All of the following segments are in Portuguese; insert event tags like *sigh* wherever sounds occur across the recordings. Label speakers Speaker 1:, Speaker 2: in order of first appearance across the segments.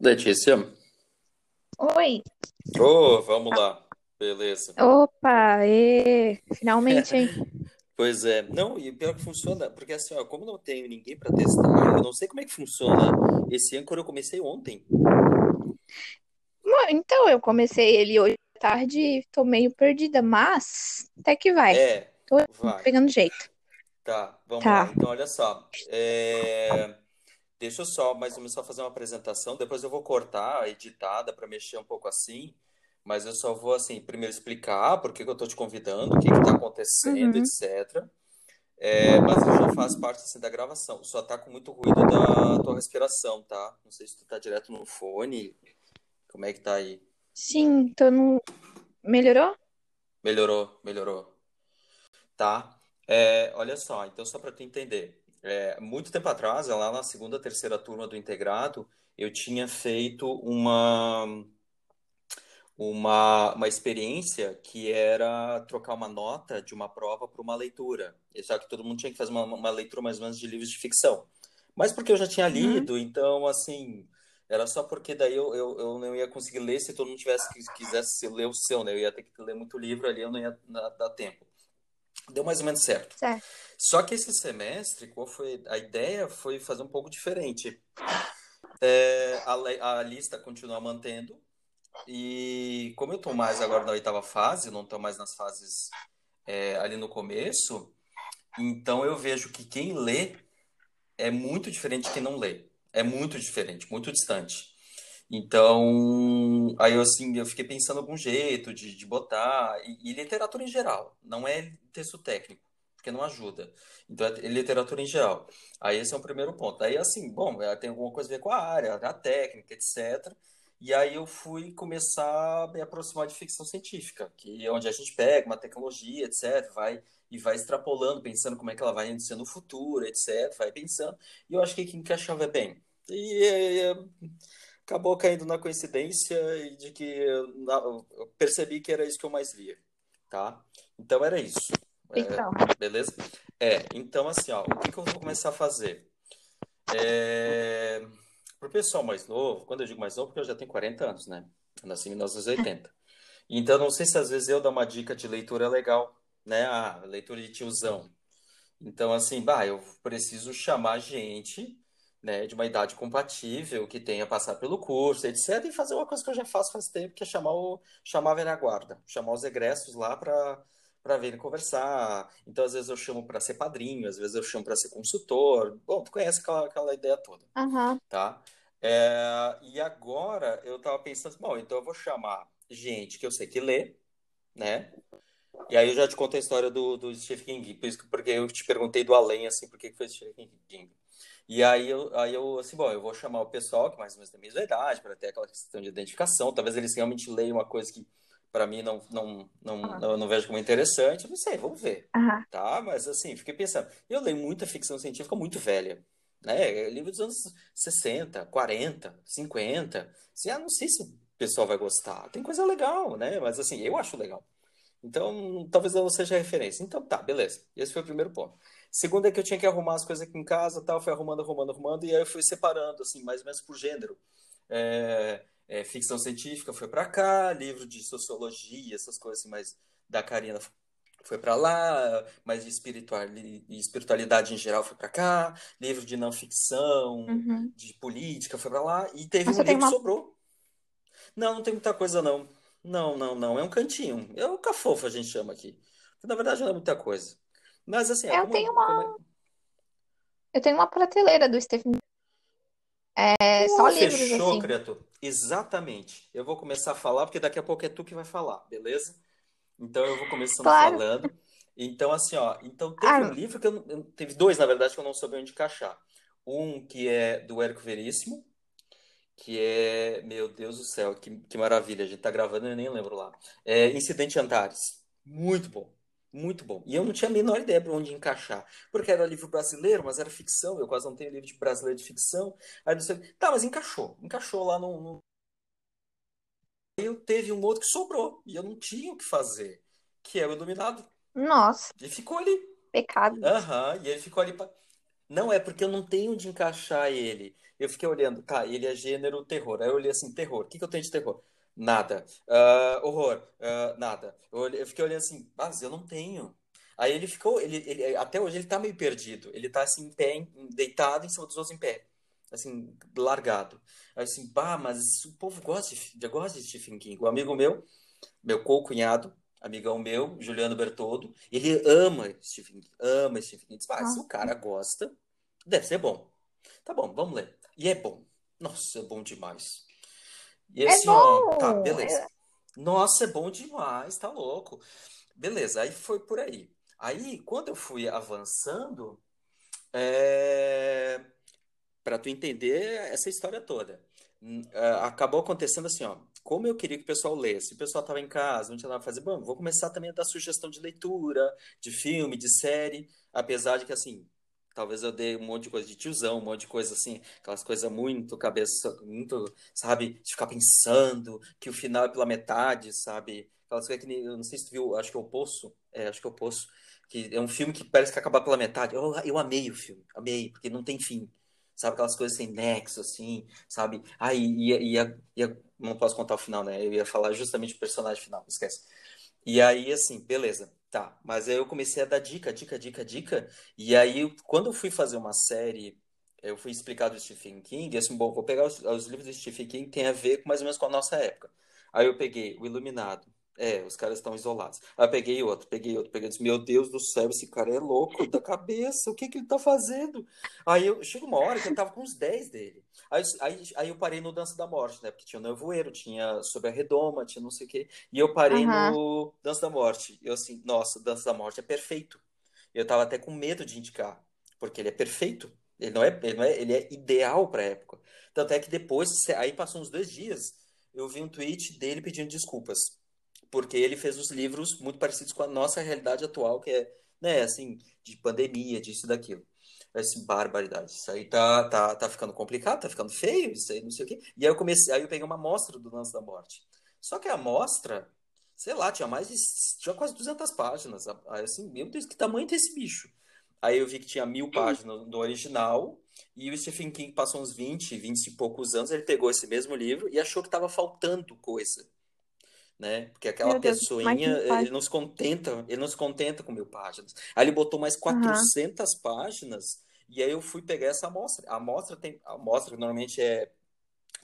Speaker 1: Letícia?
Speaker 2: Oi.
Speaker 1: Ô, vamos lá. Beleza.
Speaker 2: Opa, e finalmente, hein? *laughs*
Speaker 1: Pois é. Não, e pior que funciona, porque assim, ó, como não tenho ninguém para testar, eu não sei como é que funciona. Esse Anchor eu comecei ontem.
Speaker 2: Então, eu comecei ele hoje à tarde, tô meio perdida, mas até que vai.
Speaker 1: É,
Speaker 2: Tô
Speaker 1: vai.
Speaker 2: pegando jeito.
Speaker 1: Tá, vamos lá.
Speaker 2: Tá.
Speaker 1: Então, olha só. É, Deixa eu só mais ou menos só fazer uma apresentação, depois eu vou cortar a editada para mexer um pouco assim, mas eu só vou assim, primeiro explicar por que que eu tô te convidando, o que que tá acontecendo,
Speaker 2: Uhum.
Speaker 1: etc. É, mas eu já faço parte assim da gravação. Só tá com muito ruído da tua respiração, tá? Não sei se tu tá direto no fone, como é que tá aí?
Speaker 2: Sim, tô no. Melhorou?
Speaker 1: Melhorou, melhorou. Tá? É, olha só, então só para tu entender. É, muito tempo atrás, lá na segunda, terceira turma do integrado, eu tinha feito uma, uma, uma experiência que era trocar uma nota de uma prova para uma leitura. Só que todo mundo tinha que fazer uma, uma leitura mais ou menos de livros de ficção. Mas porque eu já tinha
Speaker 2: Uhum.
Speaker 1: lido, então, assim, era só porque daí eu, eu, eu não ia conseguir ler se todo mundo tivesse, quisesse ler o seu, né? Eu ia ter que ler muito livro ali, eu não ia dar tempo. Deu mais ou menos certo.
Speaker 2: Certo.
Speaker 1: Só que esse semestre, qual foi a ideia foi fazer um pouco diferente. É, a, a lista continua mantendo e como eu tô mais agora na oitava fase, não tô mais nas fases é, ali no começo, então eu vejo que quem lê é muito diferente de quem não lê. É muito diferente, muito distante. Então, aí eu assim, eu fiquei pensando algum jeito de, de botar, e, e literatura em geral, não é texto técnico, porque não ajuda. Então, é literatura em geral. Aí esse é o primeiro ponto. Aí assim, bom, é, tem alguma coisa a ver com a área, a técnica, etc. E aí eu fui começar a me aproximar de ficção científica, que é onde a gente pega uma tecnologia, etc, vai e vai extrapolando, pensando como é que ela vai ser no futuro, etc, vai pensando. E eu achei que encaixava bem. E é, acabou caindo na coincidência de que eu, percebi que era isso que eu mais via, tá? Então era isso, É,
Speaker 2: Então.
Speaker 1: beleza? É, então assim, ó, o que que eu vou começar a fazer? É, pro pessoal mais novo, quando eu digo mais novo, porque eu já tenho 40 anos, né? Eu nasci em 1980. *laughs* Então não sei se às vezes eu dar uma dica de leitura é legal, né? Ah, leitura de tiozão. Então, assim, bah, eu preciso chamar gente, né, de uma idade compatível, que tenha passado pelo curso, etc., e fazer uma coisa que eu já faço faz tempo, que é chamar o, chamar a velha guarda, chamar os egressos lá para para virem conversar. Então, às vezes eu chamo para ser padrinho, às vezes eu chamo para ser consultor. Bom, tu conhece aquela, aquela ideia toda,
Speaker 2: Aham.
Speaker 1: tá? É, e agora eu tava pensando, bom, então eu vou chamar gente que eu sei que lê, né? E aí eu já te conto a história do, do Stephen King, por isso que, porque eu te perguntei do além, assim, por que que foi Stephen King. E aí eu, aí eu, assim, bom, eu vou chamar o pessoal que mais ou menos tem a mesma idade, para ter aquela questão de identificação, talvez eles realmente leiam uma coisa que para mim não, não, não, não, não vejo como interessante, não sei, vamos ver, tá? Mas assim, fiquei pensando, eu leio muita ficção científica muito velha, né? Livro dos anos 60, 40, 50, assim, ah, não sei se o pessoal vai gostar, tem coisa legal, né? Mas assim, eu acho legal. Então, talvez ela não seja referência. Então, tá, beleza. Esse foi o primeiro ponto. Segundo é que eu tinha que arrumar as coisas aqui em casa, tal, fui arrumando, arrumando, arrumando, e aí eu fui separando, assim, mais ou menos por gênero. É, é, ficção científica foi pra cá, livro de sociologia, essas coisas assim, mais da Karina foi pra lá, mais de espirituali- espiritualidade em geral foi pra cá, livro de não ficção,
Speaker 2: Uhum.
Speaker 1: de política foi pra lá, e teve
Speaker 2: Mas
Speaker 1: um livro que
Speaker 2: uma.
Speaker 1: sobrou. Não, não tem muita coisa, não. Não, não, não. É um cantinho. É o cafofo, a gente chama aqui. Na verdade, não é muita coisa. Mas, assim, é
Speaker 2: Eu
Speaker 1: como,
Speaker 2: tenho
Speaker 1: como é...
Speaker 2: uma. Eu tenho uma prateleira do Stephen. É só
Speaker 1: Pô,
Speaker 2: livros,
Speaker 1: fechou,
Speaker 2: assim.
Speaker 1: criatura. Exatamente. Eu vou começar a falar, porque daqui a pouco é tu que vai falar, beleza? Então, eu vou começando
Speaker 2: Claro.
Speaker 1: falando. Então, assim, ó. Então, teve um
Speaker 2: Ah,
Speaker 1: livro que eu... não- Teve dois, na verdade, que eu não soube onde encaixar. Um que é do Érico Veríssimo, que é... Meu Deus do céu, que, que maravilha. A gente tá gravando e eu nem lembro lá. É Incidente Antares. Muito bom. Muito bom. E eu não tinha a menor ideia para onde encaixar. Porque era livro brasileiro, mas era ficção. Eu quase não tenho livro de brasileiro de ficção. Aí não sei. Tá, mas encaixou. Encaixou lá no, no... Aí eu teve um outro que sobrou. E eu não tinha o que fazer. Que é o Iluminado.
Speaker 2: nossa,
Speaker 1: E ficou ali.
Speaker 2: pecado.
Speaker 1: Aham. E ele ficou ali. pra- Não, é porque eu não tenho onde encaixar ele. Eu fiquei olhando, tá, ele é gênero terror. Aí eu olhei assim, terror. O que que eu tenho de terror? Nada. Ah, horror? Ah, nada. Eu, eu fiquei olhando assim, mas eu não tenho. Aí ele ficou, ele, ele, até hoje ele tá meio perdido. Ele tá assim, em pé, deitado em cima dos outros em pé. Assim, largado. Aí assim, bah, mas o povo gosta de, gosta de Stephen King. O amigo meu, meu co-cunhado, amigão meu, Juliano Bertoldo, ele ama Stephen King, ama Stephen King. Diz, ah, se o cara gosta, deve ser bom. Tá bom, vamos ler. E é bom. Nossa, é bom demais. E
Speaker 2: É
Speaker 1: assim, ó, tá, beleza. Nossa, é bom demais, tá louco. Beleza, aí foi por aí. Aí, quando eu fui avançando, é... para tu entender essa história toda, hum, ah, acabou acontecendo assim, ó. Como eu queria que o pessoal lesse, o pessoal estava em casa, não tinha nada pra fazer, bom, vou começar também a dar sugestão de leitura, de filme, de série, apesar de que assim, talvez eu dê um monte de coisa de tiozão, um monte de coisa assim, aquelas coisas muito cabeça, muito, sabe, de ficar pensando que o final é pela metade, sabe? Aquelas coisas que eu não sei se tu viu, acho que é o Poço, é, acho que é o Poço, que é um filme que parece que acaba pela metade. Eu, eu amei o filme, amei, porque não tem fim. Sabe aquelas coisas sem nexo, assim, sabe? Ah, e ia, ia, ia- não posso contar o final, né? Eu ia falar justamente do personagem final, esquece. E aí, assim, beleza, tá. Mas aí eu comecei a dar dica, dica, dica, dica. E aí, quando eu fui fazer uma série, eu fui explicar do Stephen King, assim, bom, vou pegar os, os livros do Stephen King tem a ver com mais ou menos com a nossa época. Aí eu peguei O Iluminado. É, os caras estão isolados. Aí eu peguei outro, peguei outro, peguei outro. Meu Deus do céu, esse cara é louco da cabeça. O que que ele tá fazendo? Aí eu chega uma hora que eu tava com uns 10 dele. Aí, aí, aí eu parei no Dança da Morte, né? Porque tinha o Nevoeiro, tinha Sobre a Redoma, tinha não sei o quê. E eu parei
Speaker 2: Aham.
Speaker 1: no Dança da Morte. Eu assim, nossa, Dança da Morte é perfeito. Eu tava até com medo de indicar, porque ele é perfeito. Ele não é, ele não é, ele é ideal pra época. Tanto é que depois, aí passou uns dois dias, eu vi um tweet dele pedindo desculpas porque ele fez os livros muito parecidos com a nossa realidade atual, que é, né, assim, de pandemia, disso e daquilo. Essa barbaridade. Isso aí tá, tá, tá ficando complicado, tá ficando feio, isso aí não sei o quê. E aí eu comecei, aí eu peguei uma amostra do Lance da Morte. Só que a amostra, sei lá, tinha mais de, tinha quase 200 páginas. Aí assim, meu Deus, que tamanho tem esse bicho? Aí eu vi que tinha mil páginas do original, e o Stephen King passou uns 20, 20 e poucos anos, ele pegou esse mesmo livro e achou que estava faltando coisa né? Porque aquela
Speaker 2: Deus, mais
Speaker 1: pessoinha,
Speaker 2: mil
Speaker 1: ele não se contenta, ele não se contenta com mil páginas. Aí ele botou mais
Speaker 2: Aham.
Speaker 1: 400 páginas, e aí eu fui pegar essa amostra. A amostra tem, a amostra normalmente é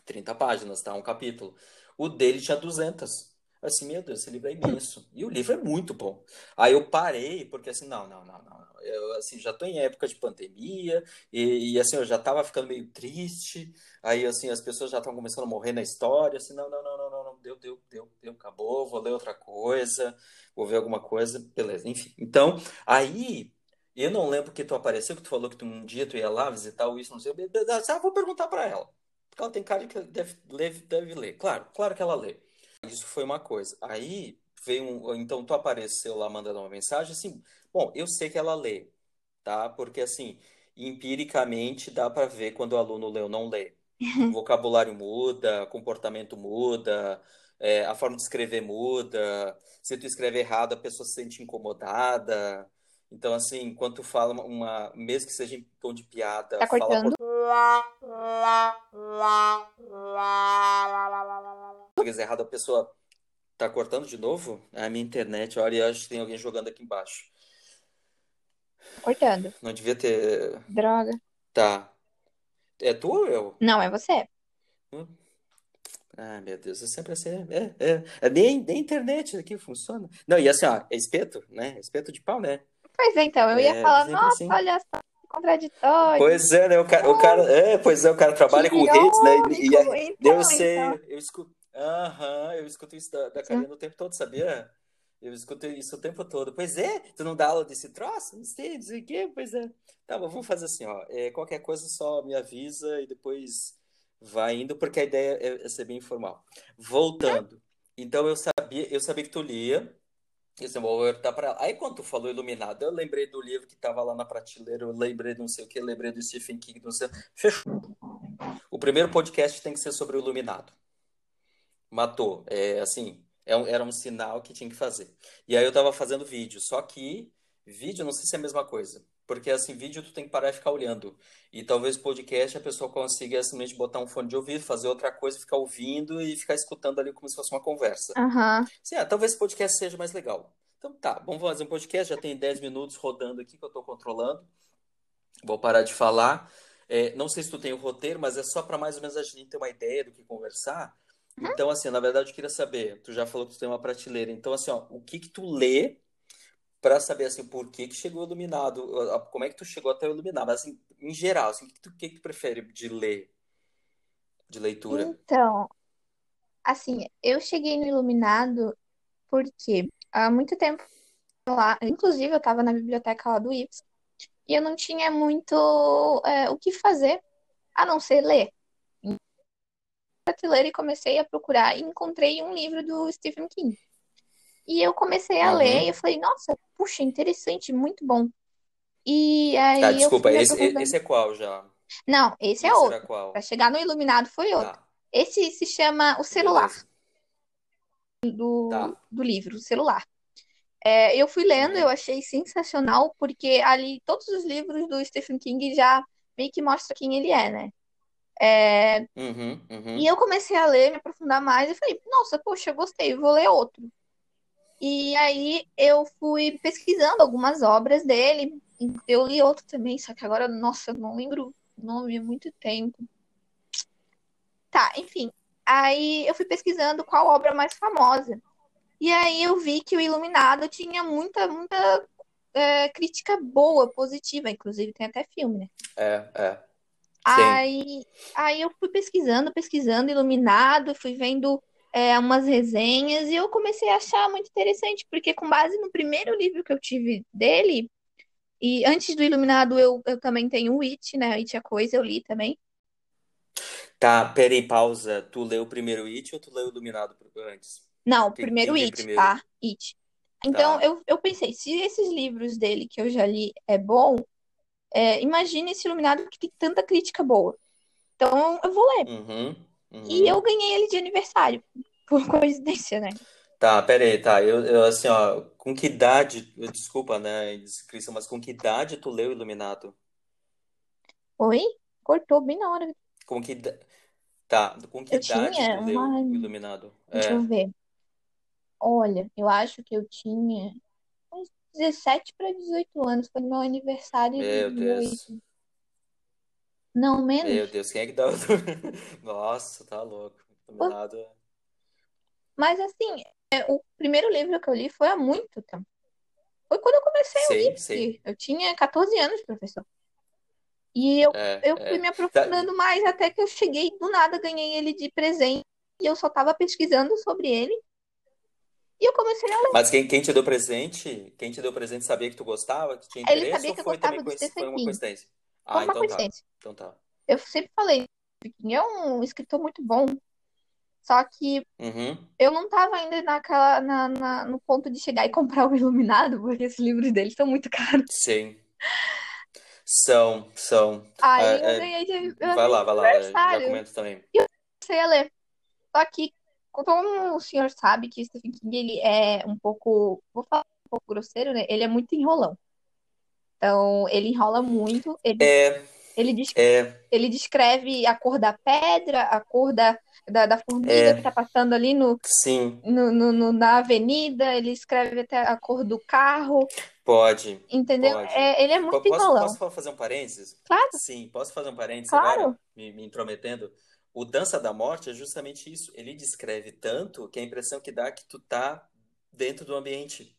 Speaker 1: 30 páginas, tá? Um capítulo. O dele tinha 200. Assim, meu Deus, esse livro é imenso. E o livro é muito bom. Aí eu parei, porque assim, não, não, não, não. Eu, assim, já tô em época de pandemia, e, e, assim, eu já tava ficando meio triste. Aí, assim, as pessoas já estavam começando a morrer na história. Assim, não, não, não, não, não, não. Deu, deu, deu, deu, acabou. Vou ler outra coisa, vou ver alguma coisa. Beleza, enfim. Então, aí, eu não lembro que tu apareceu, que tu falou que tu, um dia tu ia lá visitar o Wilson, não sei. Ah, vou perguntar pra ela. Porque ela tem cara que deve, deve, deve ler. Claro, claro que ela lê. Isso foi uma coisa. Aí veio um, então tu apareceu lá mandando uma mensagem assim, bom, eu sei que ela lê, tá? Porque assim, empiricamente dá para ver quando o aluno lê ou não lê. O vocabulário muda, comportamento muda, é, a forma de escrever muda. Se tu escrever errado, a pessoa se sente incomodada. Então, assim, quando tu fala uma, mesmo que seja em tom de piada,
Speaker 2: Tá
Speaker 1: fala
Speaker 2: cortando?
Speaker 1: Português errado, a pessoa tá cortando de novo? É a minha internet, olha, eu acho que tem alguém jogando aqui embaixo.
Speaker 2: Cortando.
Speaker 1: Não devia ter.
Speaker 2: Droga.
Speaker 1: Tá. É tu ou eu?
Speaker 2: Não, é você.
Speaker 1: Hum? Ah, meu Deus, é sempre assim. É, é, é nem, nem internet aqui funciona. Não, e assim, ó, é espeto, né? Espeto de pau, né?
Speaker 2: Pois é, então, eu ia
Speaker 1: É,
Speaker 2: falar, nossa,
Speaker 1: assim.
Speaker 2: olha só, que contraditório.
Speaker 1: Pois é, né? O cara, o cara, é, pois é, o cara trabalha com
Speaker 2: Que
Speaker 1: redes, né? E, e
Speaker 2: Então,
Speaker 1: eu sei,
Speaker 2: então.
Speaker 1: eu escuto. Aham, eu escuto isso da, da Karina o tempo todo, sabia? Eu escuto isso o tempo todo. Pois é, tu não dá aula desse troço? Não sei, não sei o quê, pois é. Tá, mas vamos fazer assim, ó. É, qualquer coisa só me avisa e depois vai indo, porque a ideia é, é ser bem informal. Voltando. Então eu sabia, eu sabia que tu lia. E assim, vou perguntar pra ela. Aí quando tu falou Iluminado, eu lembrei do livro que tava lá na prateleira, eu lembrei de não sei o que, lembrei do Stephen King, não sei. Fechou. O primeiro podcast tem que ser sobre o Iluminado. Matou. É assim, é um- era um sinal que tinha que fazer. E aí eu tava fazendo vídeo, só que vídeo não sei se é a mesma coisa. Porque assim, vídeo tu tem que parar e ficar olhando. E talvez podcast a pessoa consiga simplesmente botar um fone de ouvido, fazer outra coisa, ficar ouvindo e ficar escutando ali como se fosse uma conversa. Sim, ah, talvez podcast seja mais legal. Então tá, vamos fazer um podcast, já tem 10 minutos rodando aqui que eu tô controlando. Vou parar de falar. É, não sei se tu tem o roteiro, mas é só para mais ou menos a gente ter uma ideia do que conversar. Então, assim, na verdade, eu queria saber, tu já falou que tu tem uma prateleira, então, assim, ó, o que que tu lê para saber, assim, por que que chegou Iluminado, como é que tu chegou até o Iluminado, mas, assim, em geral, assim, o que que tu, que que tu prefere de ler, de leitura?
Speaker 2: Então, assim, eu cheguei no Iluminado porque há muito tempo lá, inclusive eu estava na biblioteca lá do IPS, e eu não tinha muito é, o que fazer a não ser ler. Prateleira e comecei a procurar e encontrei um livro do Stephen King. E eu comecei a ler e
Speaker 1: Uhum.
Speaker 2: eu falei, nossa, puxa, interessante, muito bom. E
Speaker 1: Tá,
Speaker 2: aí eu
Speaker 1: desculpa, esse, esse é qual já?
Speaker 2: Não, esse é
Speaker 1: Esse era
Speaker 2: outro.
Speaker 1: qual?
Speaker 2: Para chegar no Iluminado foi outro.
Speaker 1: Tá,
Speaker 2: Esse se chama O Celular, do,
Speaker 1: Tá.
Speaker 2: do livro, O Celular. É, eu fui lendo, eu
Speaker 1: Uhum.
Speaker 2: achei sensacional, porque ali todos os livros do Stephen King já meio que mostra quem ele é, né? É,
Speaker 1: Uhum,
Speaker 2: e
Speaker 1: uhum.
Speaker 2: eu comecei a ler, me aprofundar mais, e falei, nossa, poxa, eu gostei, vou ler outro. E aí eu fui pesquisando algumas obras dele, e eu li outro também, só que agora, nossa, eu não lembro o nome há muito tempo. Tá, enfim. Aí eu fui pesquisando qual obra mais famosa. E aí eu vi que o Iluminado tinha muita, muita é, crítica boa, positiva, inclusive tem até filme, né?
Speaker 1: É, é. Sim.
Speaker 2: Aí, aí eu fui pesquisando, pesquisando Iluminado, fui vendo é, umas resenhas e eu comecei a achar muito interessante, porque com base no primeiro livro que eu tive dele, e antes do Iluminado eu, eu também tenho o It, né? It é Coisa, eu li também.
Speaker 1: Tá, peraí, pausa. Tu leu o primeiro It ou tu leu o Iluminado antes?
Speaker 2: Não,
Speaker 1: Quem,
Speaker 2: primeiro It,
Speaker 1: primeiro?
Speaker 2: tá? It. Então
Speaker 1: Tá.
Speaker 2: eu, eu pensei, se esses livros dele que eu já li é bom, é, imagine esse Iluminado que tem tanta crítica boa. Então eu vou ler.
Speaker 1: Uhum,
Speaker 2: E eu
Speaker 1: uhum.
Speaker 2: ganhei ele de aniversário, *laughs* por coincidência, né?
Speaker 1: Tá, peraí, tá. Eu, eu assim, ó, com que idade, eu- desculpa, né, indiscrição, mas com que idade tu leu Iluminado?
Speaker 2: Oi? Cortou bem na hora.
Speaker 1: Com que, tá, com que
Speaker 2: Eu
Speaker 1: idade
Speaker 2: tinha
Speaker 1: tu leu
Speaker 2: uma.
Speaker 1: o Iluminado?
Speaker 2: Deixa eu
Speaker 1: É,
Speaker 2: ver. Olha, eu acho que eu tinha 17 para 18 anos. Foi meu aniversário de
Speaker 1: meu
Speaker 2: 18.
Speaker 1: Deus,
Speaker 2: Não,
Speaker 1: meu
Speaker 2: menos.
Speaker 1: Deus, quem é que dá o... *laughs* Nossa, tá louco. Iluminado, é-
Speaker 2: Mas assim, é, o primeiro livro que eu li foi há muito tempo. Foi quando eu comecei
Speaker 1: sim, sim,
Speaker 2: IPSI. Eu tinha 14 anos, professor. E eu,
Speaker 1: é,
Speaker 2: eu fui
Speaker 1: é.
Speaker 2: me
Speaker 1: Tá,
Speaker 2: aprofundando mais até que eu cheguei do nada, ganhei ele de presente. E eu só tava pesquisando sobre ele. E eu comecei a ler.
Speaker 1: mas quem, quem te deu presente, quem te deu presente sabia que tu gostava, que tinha
Speaker 2: Ele
Speaker 1: interesse,
Speaker 2: sabia
Speaker 1: ou
Speaker 2: que eu
Speaker 1: foi
Speaker 2: gostava do
Speaker 1: coinc- foi
Speaker 2: Stephen
Speaker 1: uma
Speaker 2: King.
Speaker 1: coincidência?
Speaker 2: Foi
Speaker 1: Ah,
Speaker 2: uma
Speaker 1: então tá,
Speaker 2: coincidência.
Speaker 1: então tá.
Speaker 2: Eu sempre falei, Stephen King é um escritor muito bom. Só que
Speaker 1: Uhum.
Speaker 2: eu não tava ainda naquela, na, na- no ponto de chegar e comprar o Iluminado, *laughs* porque esses livros dele são muito caros.
Speaker 1: Sim, são, são.
Speaker 2: Aí eu
Speaker 1: É, é,
Speaker 2: ganhei de,
Speaker 1: vai lá, vai lá, é, já comento também.
Speaker 2: E eu comecei a ler. Só que, como o senhor sabe que Stephen King ele é um pouco, vou falar um pouco grosseiro, né? Ele é muito enrolão. Então, ele enrola muito. Ele,
Speaker 1: É,
Speaker 2: ele, des-
Speaker 1: é,
Speaker 2: ele descreve a cor da pedra, a cor da, da, da formiga que
Speaker 1: é,
Speaker 2: tá passando ali no,
Speaker 1: sim,
Speaker 2: no, no- no- na avenida. Ele escreve até a cor do carro.
Speaker 1: pode,
Speaker 2: Entendeu?
Speaker 1: pode.
Speaker 2: É, ele é muito
Speaker 1: Posso,
Speaker 2: enrolão.
Speaker 1: posso fazer um parênteses?
Speaker 2: Claro,
Speaker 1: Sim, posso fazer um parênteses
Speaker 2: claro.
Speaker 1: agora, me, me intrometendo? O Dança da Morte é justamente isso. Ele descreve tanto que a impressão que dá é que tu tá dentro do ambiente.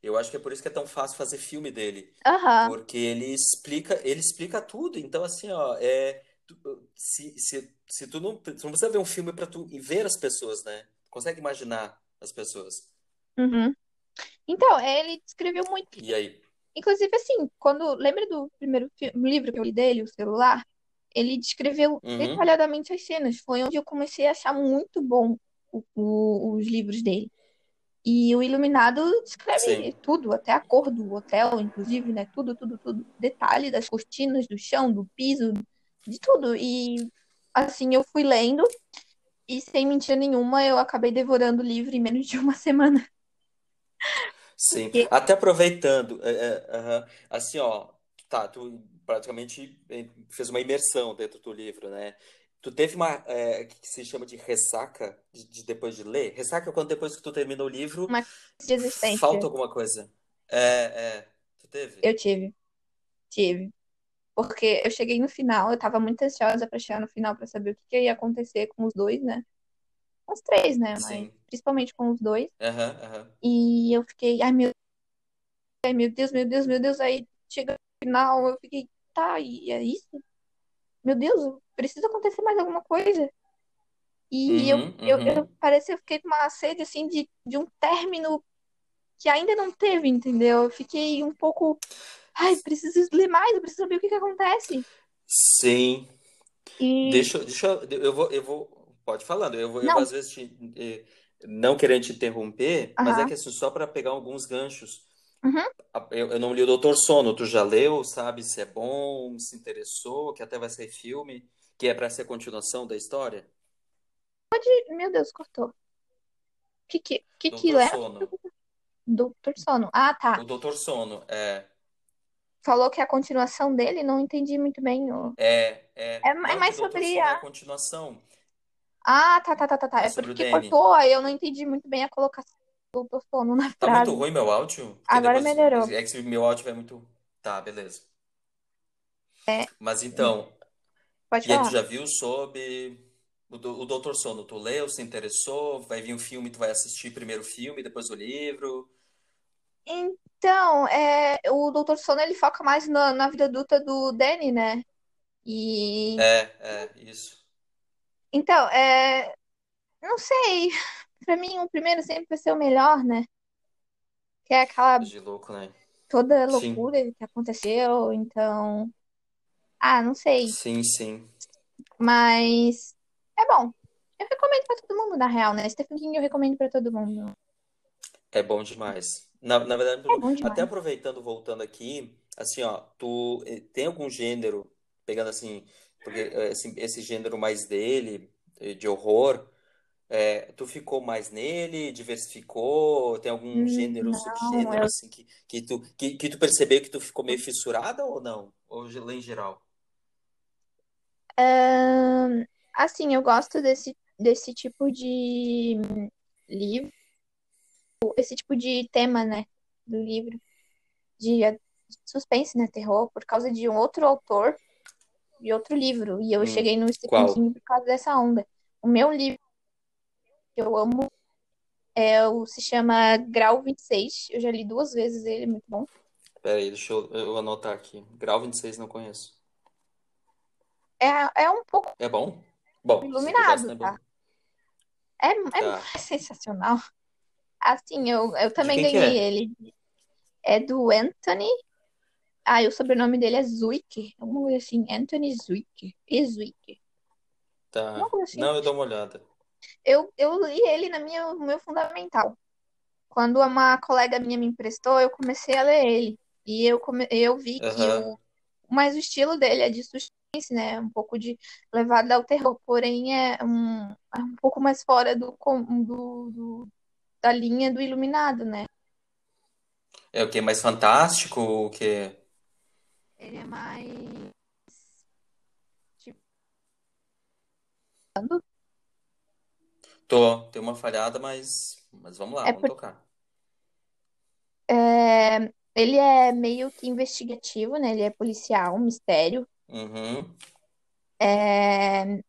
Speaker 1: Eu acho que é por isso que é tão fácil fazer filme dele,
Speaker 2: Aham.
Speaker 1: porque ele explica, ele explica tudo. Então, assim, ó, é, tu- se, se, se tu não, tu não precisa ver um filme para tu ver as pessoas, né? Consegue imaginar as pessoas.
Speaker 2: Uhum. Então, ele descreveu muito.
Speaker 1: E aí?
Speaker 2: Inclusive, assim, quando. Lembra do primeiro fi- livro que eu li dele, O Celular? Ele descreveu
Speaker 1: Uhum,
Speaker 2: detalhadamente as cenas. Foi onde eu comecei a achar muito bom o- o- os livros dele. E o Iluminado descreve
Speaker 1: sim.
Speaker 2: tudo, até a cor do hotel, inclusive, né? Tudo, tudo, tudo. Detalhe das cortinas, do chão, do piso, de tudo. E assim, eu fui lendo e sem mentira nenhuma, eu acabei devorando o livro em menos de uma *laughs* semana.
Speaker 1: Sim,
Speaker 2: Porque,
Speaker 1: até aproveitando, é, é, assim, ó, tá, tu praticamente fez uma imersão dentro do livro, né? Tu teve uma, é, que se chama de ressaca de, de depois de ler? Ressaca é quando depois que tu termina o livro,
Speaker 2: Uma
Speaker 1: falta alguma coisa. É, é. Tu teve?
Speaker 2: Eu tive, tive. Porque eu cheguei no final, eu tava muito ansiosa pra chegar no final pra saber o que que ia acontecer com os dois, né? Com os três, né? Mas
Speaker 1: Sim.
Speaker 2: principalmente com os dois.
Speaker 1: Aham, aham.
Speaker 2: E eu fiquei, ai meu, ai, meu Deus, meu Deus, meu Deus. Aí chega no final, eu fiquei, tá, e é isso? Meu Deus, precisa acontecer mais alguma coisa. E eu,
Speaker 1: Uhum,
Speaker 2: eu, eu
Speaker 1: uhum.
Speaker 2: parece que eu fiquei com uma sede assim de, de um término que ainda não teve, entendeu? Eu fiquei um pouco, ai, preciso ler mais, eu preciso saber o que que acontece.
Speaker 1: Sim.
Speaker 2: E
Speaker 1: Deixa, eu- deixa eu eu vou, eu vou, pode falando, eu vou, eu vou às vezes te, eh, não querendo te interromper, mas é que assim, só para pegar alguns ganchos.
Speaker 2: Uhum.
Speaker 1: Eu, eu não li o Doutor Sono, tu já leu, sabe se é bom, se interessou, que até vai ser filme, que é para ser continuação da história?
Speaker 2: Meu Deus, cortou. O que que, que que é?
Speaker 1: Sono.
Speaker 2: Doutor Sono. Ah, tá.
Speaker 1: O Doutor Sono, é,
Speaker 2: Falou que é a continuação dele, não entendi muito bem. o-
Speaker 1: é, é,
Speaker 2: É, é
Speaker 1: não,
Speaker 2: mais sobre
Speaker 1: é a
Speaker 2: a.
Speaker 1: continuação,
Speaker 2: Ah, tá, tá, tá, tá, tá.
Speaker 1: é
Speaker 2: É porque cortou, aí eu não entendi muito bem a colocação na
Speaker 1: Tá muito ruim meu áudio? Porque
Speaker 2: Agora
Speaker 1: depois,
Speaker 2: melhorou.
Speaker 1: é que se meu áudio vai muito, tá, beleza.
Speaker 2: É,
Speaker 1: Mas então,
Speaker 2: pode
Speaker 1: E aí tu
Speaker 2: falar.
Speaker 1: já viu sobre o, do- o Doutor Sono? Tu leu, se interessou? Vai vir um filme, tu vai assistir primeiro o filme, depois o livro?
Speaker 2: Então, é, o Doutor Sono ele foca mais na, na vida adulta do Danny, né? E
Speaker 1: É, é, isso.
Speaker 2: então, é, não sei. Pra mim, o primeiro sempre vai ser o melhor, né? Que é aquela
Speaker 1: de louco, né?
Speaker 2: toda
Speaker 1: Sim,
Speaker 2: loucura que aconteceu. Então, ah, não sei.
Speaker 1: sim, sim.
Speaker 2: Mas é bom. Eu recomendo pra todo mundo, na real, né? Stephen King eu recomendo pra todo mundo.
Speaker 1: É bom demais. Na, na verdade,
Speaker 2: É
Speaker 1: até aproveitando, voltando aqui, assim, ó, tu eh, tem algum gênero, pegando assim, porque esse, esse gênero mais dele, eh, de horror, eh, tu ficou mais nele, diversificou? Tem algum
Speaker 2: Hum,
Speaker 1: gênero,
Speaker 2: Não,
Speaker 1: subgênero,
Speaker 2: eu.
Speaker 1: assim, que, que tu, que, que tu percebeu que tu ficou meio fissurada ou não? Ou em geral?
Speaker 2: ahn, assim, eu gosto desse, desse tipo de livro, esse tipo de tema, né? Do livro, de, de suspense, né? Terror, por causa de um outro autor de outro livro. E eu
Speaker 1: Hum,
Speaker 2: cheguei no Stephen? King por causa dessa onda. O meu livro que eu amo é o, se chama Grau 26. Eu já li duas vezes ele, é muito bom.
Speaker 1: Pera aí, deixa eu, eu anotar aqui. Grau 26 não conheço.
Speaker 2: É, é um pouco
Speaker 1: É bom? Bom,
Speaker 2: iluminado,
Speaker 1: não é
Speaker 2: tá? É, é,
Speaker 1: Tá.
Speaker 2: é sensacional. Assim, eu, eu também ganhei
Speaker 1: é?
Speaker 2: ele. É do Anthony. Ah, e o sobrenome dele é Zwick. Alguma coisa assim. Anthony Zwick. E Zwick.
Speaker 1: Tá.
Speaker 2: assim.
Speaker 1: Não, eu dou uma olhada.
Speaker 2: Eu, eu li ele na minha, no meu fundamental. Quando uma colega minha me emprestou, eu comecei a ler ele. E eu, come... eu vi que
Speaker 1: Aham.
Speaker 2: o. Mas o estilo dele é de suspense, né? Um pouco de levada ao terror. Porém, é um, é um pouco mais fora do, com- do, do- da linha do Iluminado, né?
Speaker 1: É o que? Mais fantástico? O que?
Speaker 2: Ele é mais. Tipo,
Speaker 1: Tô, tem uma falhada, mas, mas vamos lá,
Speaker 2: é
Speaker 1: vamos
Speaker 2: por...
Speaker 1: tocar.
Speaker 2: é, ele é meio que investigativo, né? Ele é policial, um mistério.
Speaker 1: Uhum.
Speaker 2: É,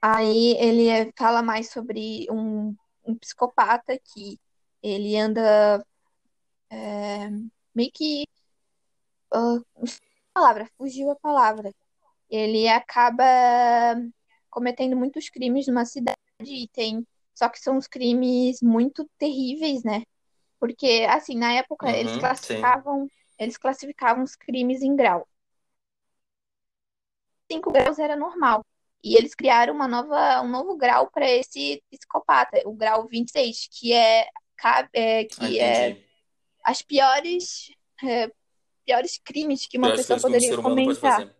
Speaker 2: Aí ele é- fala mais sobre um, um psicopata que ele anda é, meio que. ah, palavra, fugiu a palavra. Ele acaba cometendo muitos crimes numa cidade e tem. Só que são uns crimes muito terríveis, né? Porque, assim, na época eles
Speaker 1: Uhum, sim.
Speaker 2: classificavam, eles classificavam os crimes em grau. Cinco graus era normal. E eles criaram uma nova, um novo grau para esse psicopata, o grau 26, que é, é,
Speaker 1: Ah,
Speaker 2: que é
Speaker 1: entendi.
Speaker 2: as piores, é, piores crimes que uma pessoa poderia cometer.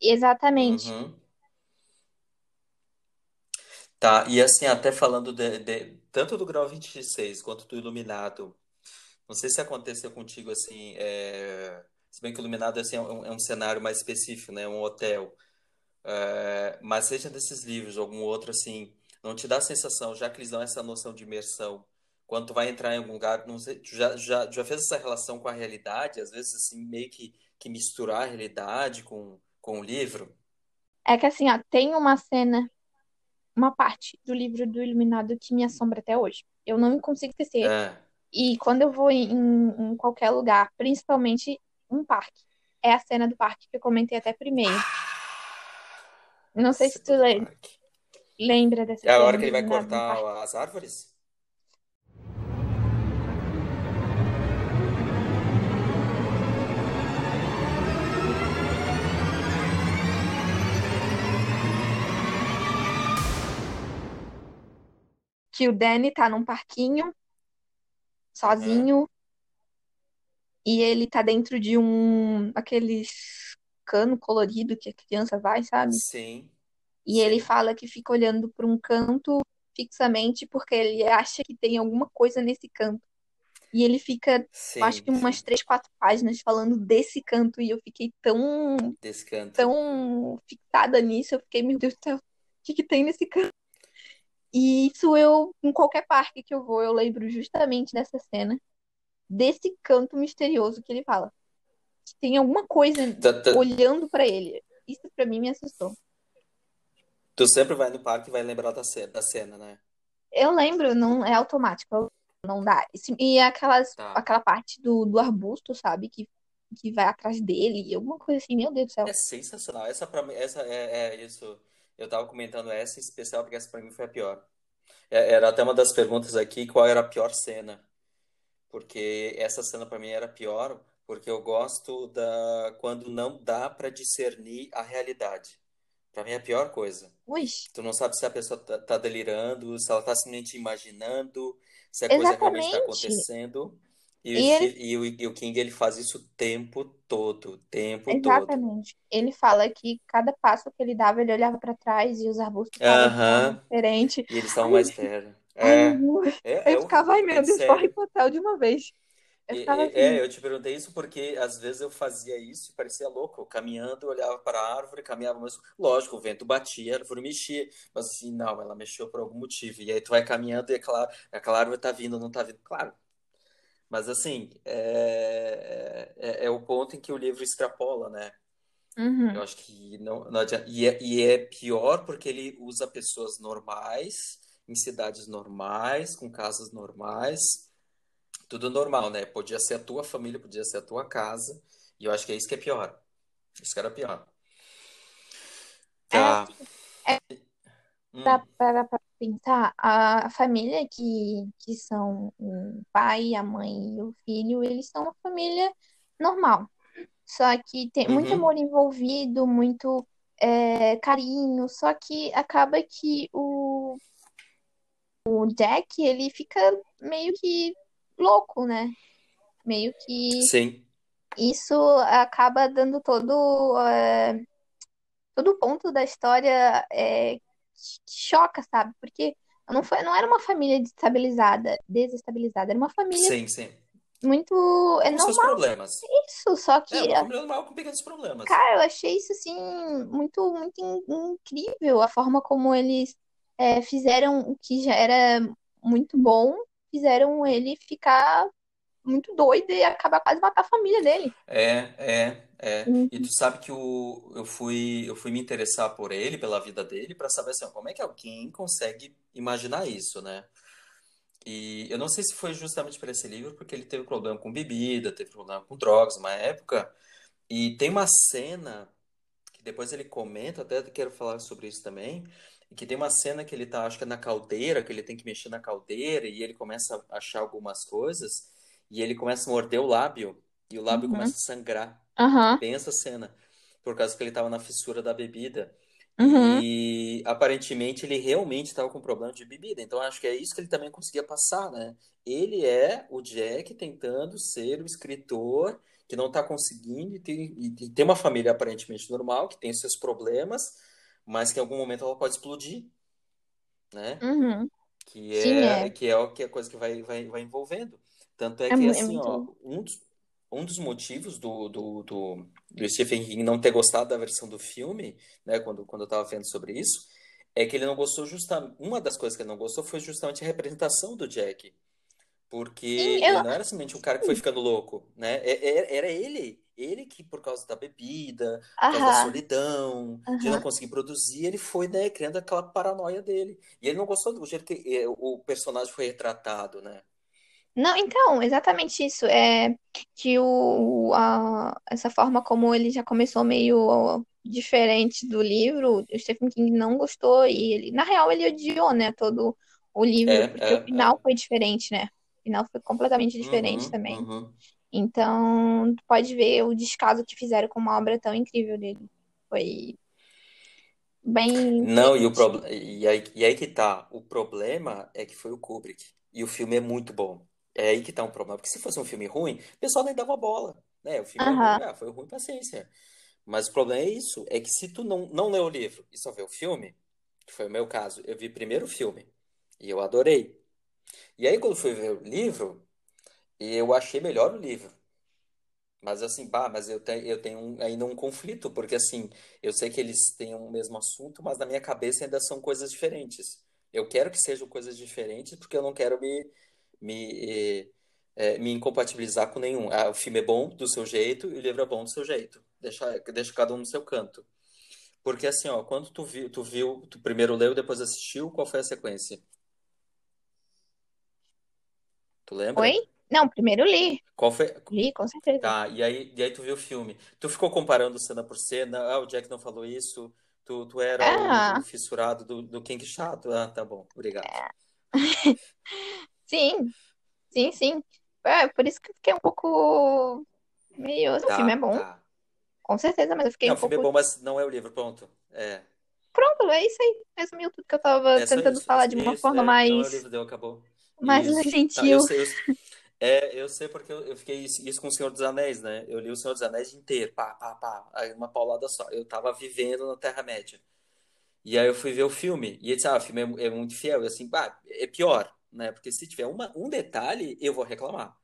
Speaker 2: Exatamente.
Speaker 1: Uhum. Tá, e assim, até falando de, de- tanto do grau 26 quanto do iluminado, não sei se aconteceu contigo assim, é, Se bem que Iluminado assim, é, um, é um cenário mais específico, né? Um hotel. É, mas seja desses livros, algum outro assim, não te dá a sensação, já que eles dão essa noção de imersão, quando tu vai entrar em algum lugar, não sei, tu já, já, já fez essa relação com a realidade, às vezes assim, meio que, que misturar a realidade com, com o livro?
Speaker 2: É que assim, ó, tem uma cena, uma parte do livro do Iluminado que me assombra até hoje. Eu não consigo esquecer.
Speaker 1: É.
Speaker 2: E quando eu vou em, em qualquer lugar, principalmente um parque, é a cena do parque que eu comentei até primeiro. Não sei se tu le- lembra dessa
Speaker 1: É a hora que ele vai cortar as árvores?
Speaker 2: Que o Danny tá num parquinho, sozinho, e ele tá dentro de um, aqueles cano colorido que a criança vai, sabe?
Speaker 1: Sim,
Speaker 2: E ele
Speaker 1: sim,
Speaker 2: fala que fica olhando para um canto fixamente porque ele acha que tem alguma coisa nesse canto. E ele fica, eu acho
Speaker 1: sim,
Speaker 2: que umas
Speaker 1: sim.
Speaker 2: três, quatro páginas falando desse canto e eu fiquei tão, tão fixada nisso. Eu fiquei, meu Deus do céu, o que que tem nesse canto? E isso eu, em qualquer parque que eu vou, eu lembro justamente dessa cena, desse canto misterioso que ele fala. Tem alguma coisa
Speaker 1: Tu, tu-
Speaker 2: olhando para ele. Isso pra mim me assustou.
Speaker 1: tu sempre vai no parque e vai lembrar da cena, da cena, né?
Speaker 2: Eu lembro, não é automático, não dá. E aquelas,
Speaker 1: Tá.
Speaker 2: aquela parte do, do arbusto, sabe? Que, que vai atrás dele, alguma coisa assim, meu Deus do céu.
Speaker 1: É sensacional. Essa para mim, essa é, é isso. Eu tava comentando essa em especial porque essa pra mim foi a pior. É- Era até uma das perguntas aqui, qual era a pior cena? Porque essa cena pra mim era pior, porque eu gosto da quando não dá pra discernir a realidade. Pra mim é a pior coisa.
Speaker 2: Ui,
Speaker 1: Tu não sabe se a pessoa tá, tá delirando, se ela tá simplesmente imaginando, se a coisa realmente tá
Speaker 2: exatamente.
Speaker 1: acontecendo. E o,
Speaker 2: E ele,
Speaker 1: e o, e o King ele faz isso o tempo todo, o tempo todo.
Speaker 2: exatamente. Ele fala que cada passo que ele dava, ele olhava pra trás e os arbustos estavam de forma
Speaker 1: Aham.
Speaker 2: diferente.
Speaker 1: E eles estavam *laughs*
Speaker 2: Ai,
Speaker 1: mais perto. É, é, é
Speaker 2: Eu ficava, ai, meu
Speaker 1: é
Speaker 2: Deus, corre pro hotel de uma vez. Eu ficava assim,
Speaker 1: É, eu te perguntei isso porque às vezes eu fazia isso e parecia louco. Eu caminhando, eu olhava para a árvore, caminhava, mas lógico, o vento batia, a árvore mexia, mas assim, não, ela mexeu por algum motivo. E aí tu vai caminhando e aquela, aquela árvore tá vindo, não tá vindo, claro. Mas assim, é, é, é o ponto em que o livro extrapola, né?
Speaker 2: uhum,
Speaker 1: Eu acho que não, não adianta. E é, e é pior porque ele usa pessoas normais, em cidades normais, com casas normais, tudo normal, né? Podia ser a tua família, podia ser a tua casa, e eu acho que é isso que é pior. Isso que era pior.
Speaker 2: é
Speaker 1: Tá.
Speaker 2: assim, é pra,
Speaker 1: Hum,
Speaker 2: pra, pra pensar, a, família que, que são o pai, a mãe e o filho, eles são uma família normal. Só que tem muito
Speaker 1: uhum,
Speaker 2: amor envolvido, muito é, carinho. Só que acaba que o, o Jack, ele fica meio que louco, né? Meio que
Speaker 1: sim,
Speaker 2: isso acaba dando todo, é, todo ponto da história é, choca, sabe? Porque não foi, não era uma família destabilizada, desestabilizada, era uma família
Speaker 1: sim, sim.
Speaker 2: muito é
Speaker 1: Com seus
Speaker 2: normal
Speaker 1: problemas.
Speaker 2: isso, só
Speaker 1: É,
Speaker 2: que
Speaker 1: família normal com pequenos problemas.
Speaker 2: Cara, eu achei isso assim muito, muito in- incrível a forma como eles é, fizeram o que já era muito bom, fizeram ele ficar muito doido e acabar quase matar a família dele.
Speaker 1: É, é, é.
Speaker 2: Hum,
Speaker 1: E tu sabe que o, eu fui, eu fui me interessar por ele, pela vida dele, para saber assim, como é que alguém consegue imaginar isso, né? E eu não sei se foi justamente por esse livro, porque ele teve problema com bebida, teve problema com drogas uma época. E tem uma cena que depois ele comenta, até quero falar sobre isso também, que tem uma cena que ele tá, acho que é na caldeira, que ele tem que mexer na caldeira e ele começa a achar algumas coisas e ele começa a morder o lábio e o lábio
Speaker 2: Uhum.
Speaker 1: começa a sangrar.
Speaker 2: Aham.
Speaker 1: Bem essa cena, por causa que ele estava na fissura da bebida.
Speaker 2: Uhum.
Speaker 1: E aparentemente ele realmente estava com problema de bebida. Então acho que é isso que ele também conseguia passar, né? Ele é o Jack tentando ser o escritor que não está conseguindo e tem, e tem uma família aparentemente normal, que tem seus problemas, mas que em algum momento ela pode explodir, né?
Speaker 2: Uhum.
Speaker 1: Que
Speaker 2: Sim,
Speaker 1: é,
Speaker 2: é.
Speaker 1: que é o que é a coisa que vai, vai, vai envolvendo. Tanto é
Speaker 2: É,
Speaker 1: que
Speaker 2: é
Speaker 1: assim, ó,
Speaker 2: muito.
Speaker 1: um dos, um dos motivos do, do, do, do Stephen King não ter gostado da versão do filme, né, quando, quando eu estava vendo sobre isso, é que ele não gostou justamente. Uma das coisas que ele não gostou foi justamente a representação do Jack. Porque
Speaker 2: Sim,
Speaker 1: ele
Speaker 2: eu.
Speaker 1: não era somente um cara que foi ficando louco, né? É- é- Era ele. Ele que, por causa da bebida, por causa da
Speaker 2: Aham,
Speaker 1: solidão, de não
Speaker 2: aham.
Speaker 1: conseguir produzir, ele foi, né, criando aquela paranoia dele. E ele não gostou do jeito que eh, o personagem foi retratado, né?
Speaker 2: Não, então, exatamente isso. É que o, a, essa forma como ele já começou meio diferente do livro, o Stephen King não gostou e ele, na real, ele odiou, né, todo o
Speaker 1: É,
Speaker 2: livro, porque o
Speaker 1: é,
Speaker 2: final
Speaker 1: é.
Speaker 2: foi diferente, né? O final foi completamente diferente
Speaker 1: Uhum,
Speaker 2: também.
Speaker 1: uhum.
Speaker 2: Então, tu pode ver o descaso que fizeram com uma obra tão incrível dele. Foi bem
Speaker 1: Não, e o problema e aí, e aí que tá. O problema é que foi o Kubrick. E o filme é muito bom. É aí que tá um problema. Porque se fosse um filme ruim, o pessoal nem dava bola, né? O filme é ruim, ah, foi ruim, paciência. Mas o problema é isso, é que se tu não, não lê o livro e só vê o filme, que foi o meu caso, eu vi primeiro o filme e eu adorei. E aí quando fui ver o livro, eu achei melhor o livro. Mas assim, bah, mas eu tenho, eu tenho um- ainda um conflito, porque assim, eu sei que eles têm o mesmo assunto, mas na minha cabeça ainda são coisas diferentes. Eu quero que sejam coisas diferentes, porque eu não quero me, me, eh, me incompatibilizar com nenhum. Ah, o filme é bom do seu jeito e o livro é bom do seu jeito. Deixa, deixa cada um no seu canto. Porque assim, ó, quando tu viu, tu viu, tu primeiro leu, depois assistiu, qual foi a sequência? Tu
Speaker 2: Oi?
Speaker 1: lembra?
Speaker 2: Não, primeiro li.
Speaker 1: Qual foi?
Speaker 2: Li, com certeza.
Speaker 1: Tá, e aí, e aí tu viu o filme. Tu ficou comparando cena por cena. Ah, o Jack não falou isso. Tu, tu era o, o
Speaker 2: Ah,
Speaker 1: fissurado do, do King Chato. Ah, tá bom, obrigado. *laughs*
Speaker 2: sim, sim, sim. É, por isso que eu fiquei um pouco meio. O filme é
Speaker 1: Tá,
Speaker 2: bom,
Speaker 1: tá.
Speaker 2: com certeza, mas eu fiquei
Speaker 1: Não,
Speaker 2: um
Speaker 1: o filme é
Speaker 2: pouco.
Speaker 1: bom, mas não é o livro, pronto. É,
Speaker 2: Pronto, é isso aí. Resumiu tudo que eu tava
Speaker 1: é
Speaker 2: tentando
Speaker 1: isso.
Speaker 2: falar de uma
Speaker 1: Isso,
Speaker 2: forma
Speaker 1: é, não é o
Speaker 2: mais,
Speaker 1: livro, deu, acabou.
Speaker 2: mais
Speaker 1: Isso. Tá, eu
Speaker 2: gentil.
Speaker 1: sei, eu, *laughs* é, eu sei porque eu, eu fiquei isso, isso com o Senhor dos Anéis, né? Eu li o Senhor dos Anéis inteiro, pá, pá, pá, aí uma paulada só. Eu tava vivendo na Terra-média. E aí eu fui ver o filme, e ele disse, ah, o filme é, é muito fiel. E assim, bah, é pior, né? Porque se tiver uma, um detalhe, eu vou reclamar.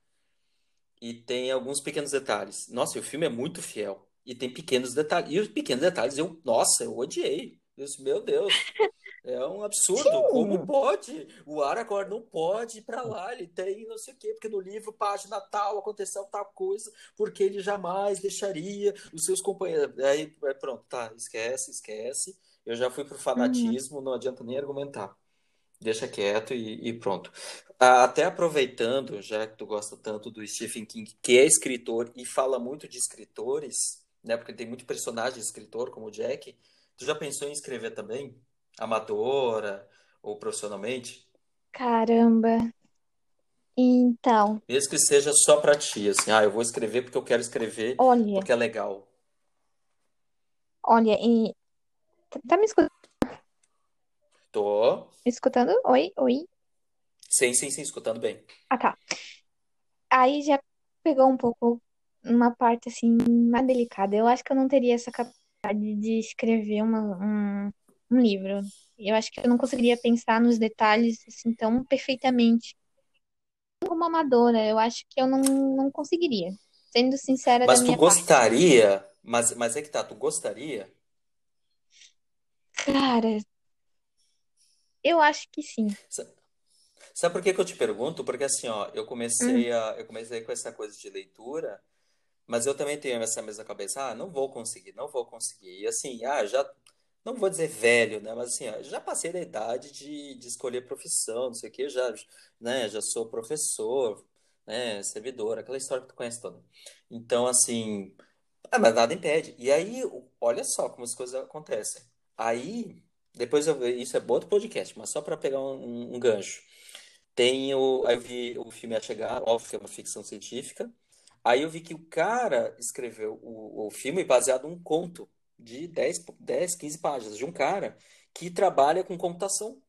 Speaker 1: E tem alguns pequenos detalhes. Nossa, o filme é muito fiel. E tem pequenos detalhes. E os pequenos detalhes, eu, nossa, eu odiei. Eu disse, meu Deus, *laughs* é um absurdo. Como
Speaker 2: Sim,
Speaker 1: pode? O Aragorn não pode ir pra lá. Ele tem não sei o quê, porque no livro, página tal, aconteceu tal coisa, porque ele jamais deixaria os seus companheiros. Aí, é, pronto, tá, esquece, esquece. Eu já fui pro
Speaker 2: uhum.
Speaker 1: fanatismo, não adianta nem argumentar. Deixa quieto e, e pronto. Até aproveitando, já que tu gosta tanto do Stephen King, que é escritor e fala muito de escritores, né? Porque tem muito personagem de escritor, como o Jack. Tu já pensou em escrever também? Amadora ou profissionalmente?
Speaker 2: Caramba. Então,
Speaker 1: Mesmo que seja só pra ti, assim, ah, eu vou escrever porque eu quero escrever
Speaker 2: olha,
Speaker 1: porque é legal.
Speaker 2: olha, e tá me escu-
Speaker 1: Tô.
Speaker 2: me escutando? Oi, oi.
Speaker 1: Sim, sim, sim, escutando bem.
Speaker 2: Ah, tá. Aí já pegou um pouco uma parte assim mais delicada. Eu acho que eu não teria essa capacidade de escrever uma, um, um livro. Eu acho que eu não conseguiria pensar nos detalhes assim tão perfeitamente como amadora. Eu acho que eu não, não conseguiria. Sendo sincera da
Speaker 1: Mas tu
Speaker 2: minha parte.
Speaker 1: gostaria, mas, mas é que tá, tu gostaria?
Speaker 2: Cara, eu acho que sim.
Speaker 1: Sabe por que que eu te pergunto? Porque assim, ó, eu
Speaker 2: Hum,
Speaker 1: comecei a, eu comecei com essa coisa de leitura, mas eu também tenho essa mesma cabeça, ah, não vou conseguir, não vou conseguir. E assim, ah, já, não vou dizer velho, né, mas assim, ó, já passei da idade de, de escolher profissão, não sei o quê, já, né, já sou professor, né, servidor, aquela história que tu conhece toda. Então, assim, ah, mas nada impede. E aí, olha só como as coisas acontecem. Aí, depois eu, isso é outro podcast, mas só para pegar um um- gancho. Tem o, aí eu vi o filme A Chegar, óbvio que é uma ficção científica. Aí eu vi que o cara escreveu o, o filme baseado num conto de dez dez 15 páginas, de um cara que trabalha com computação.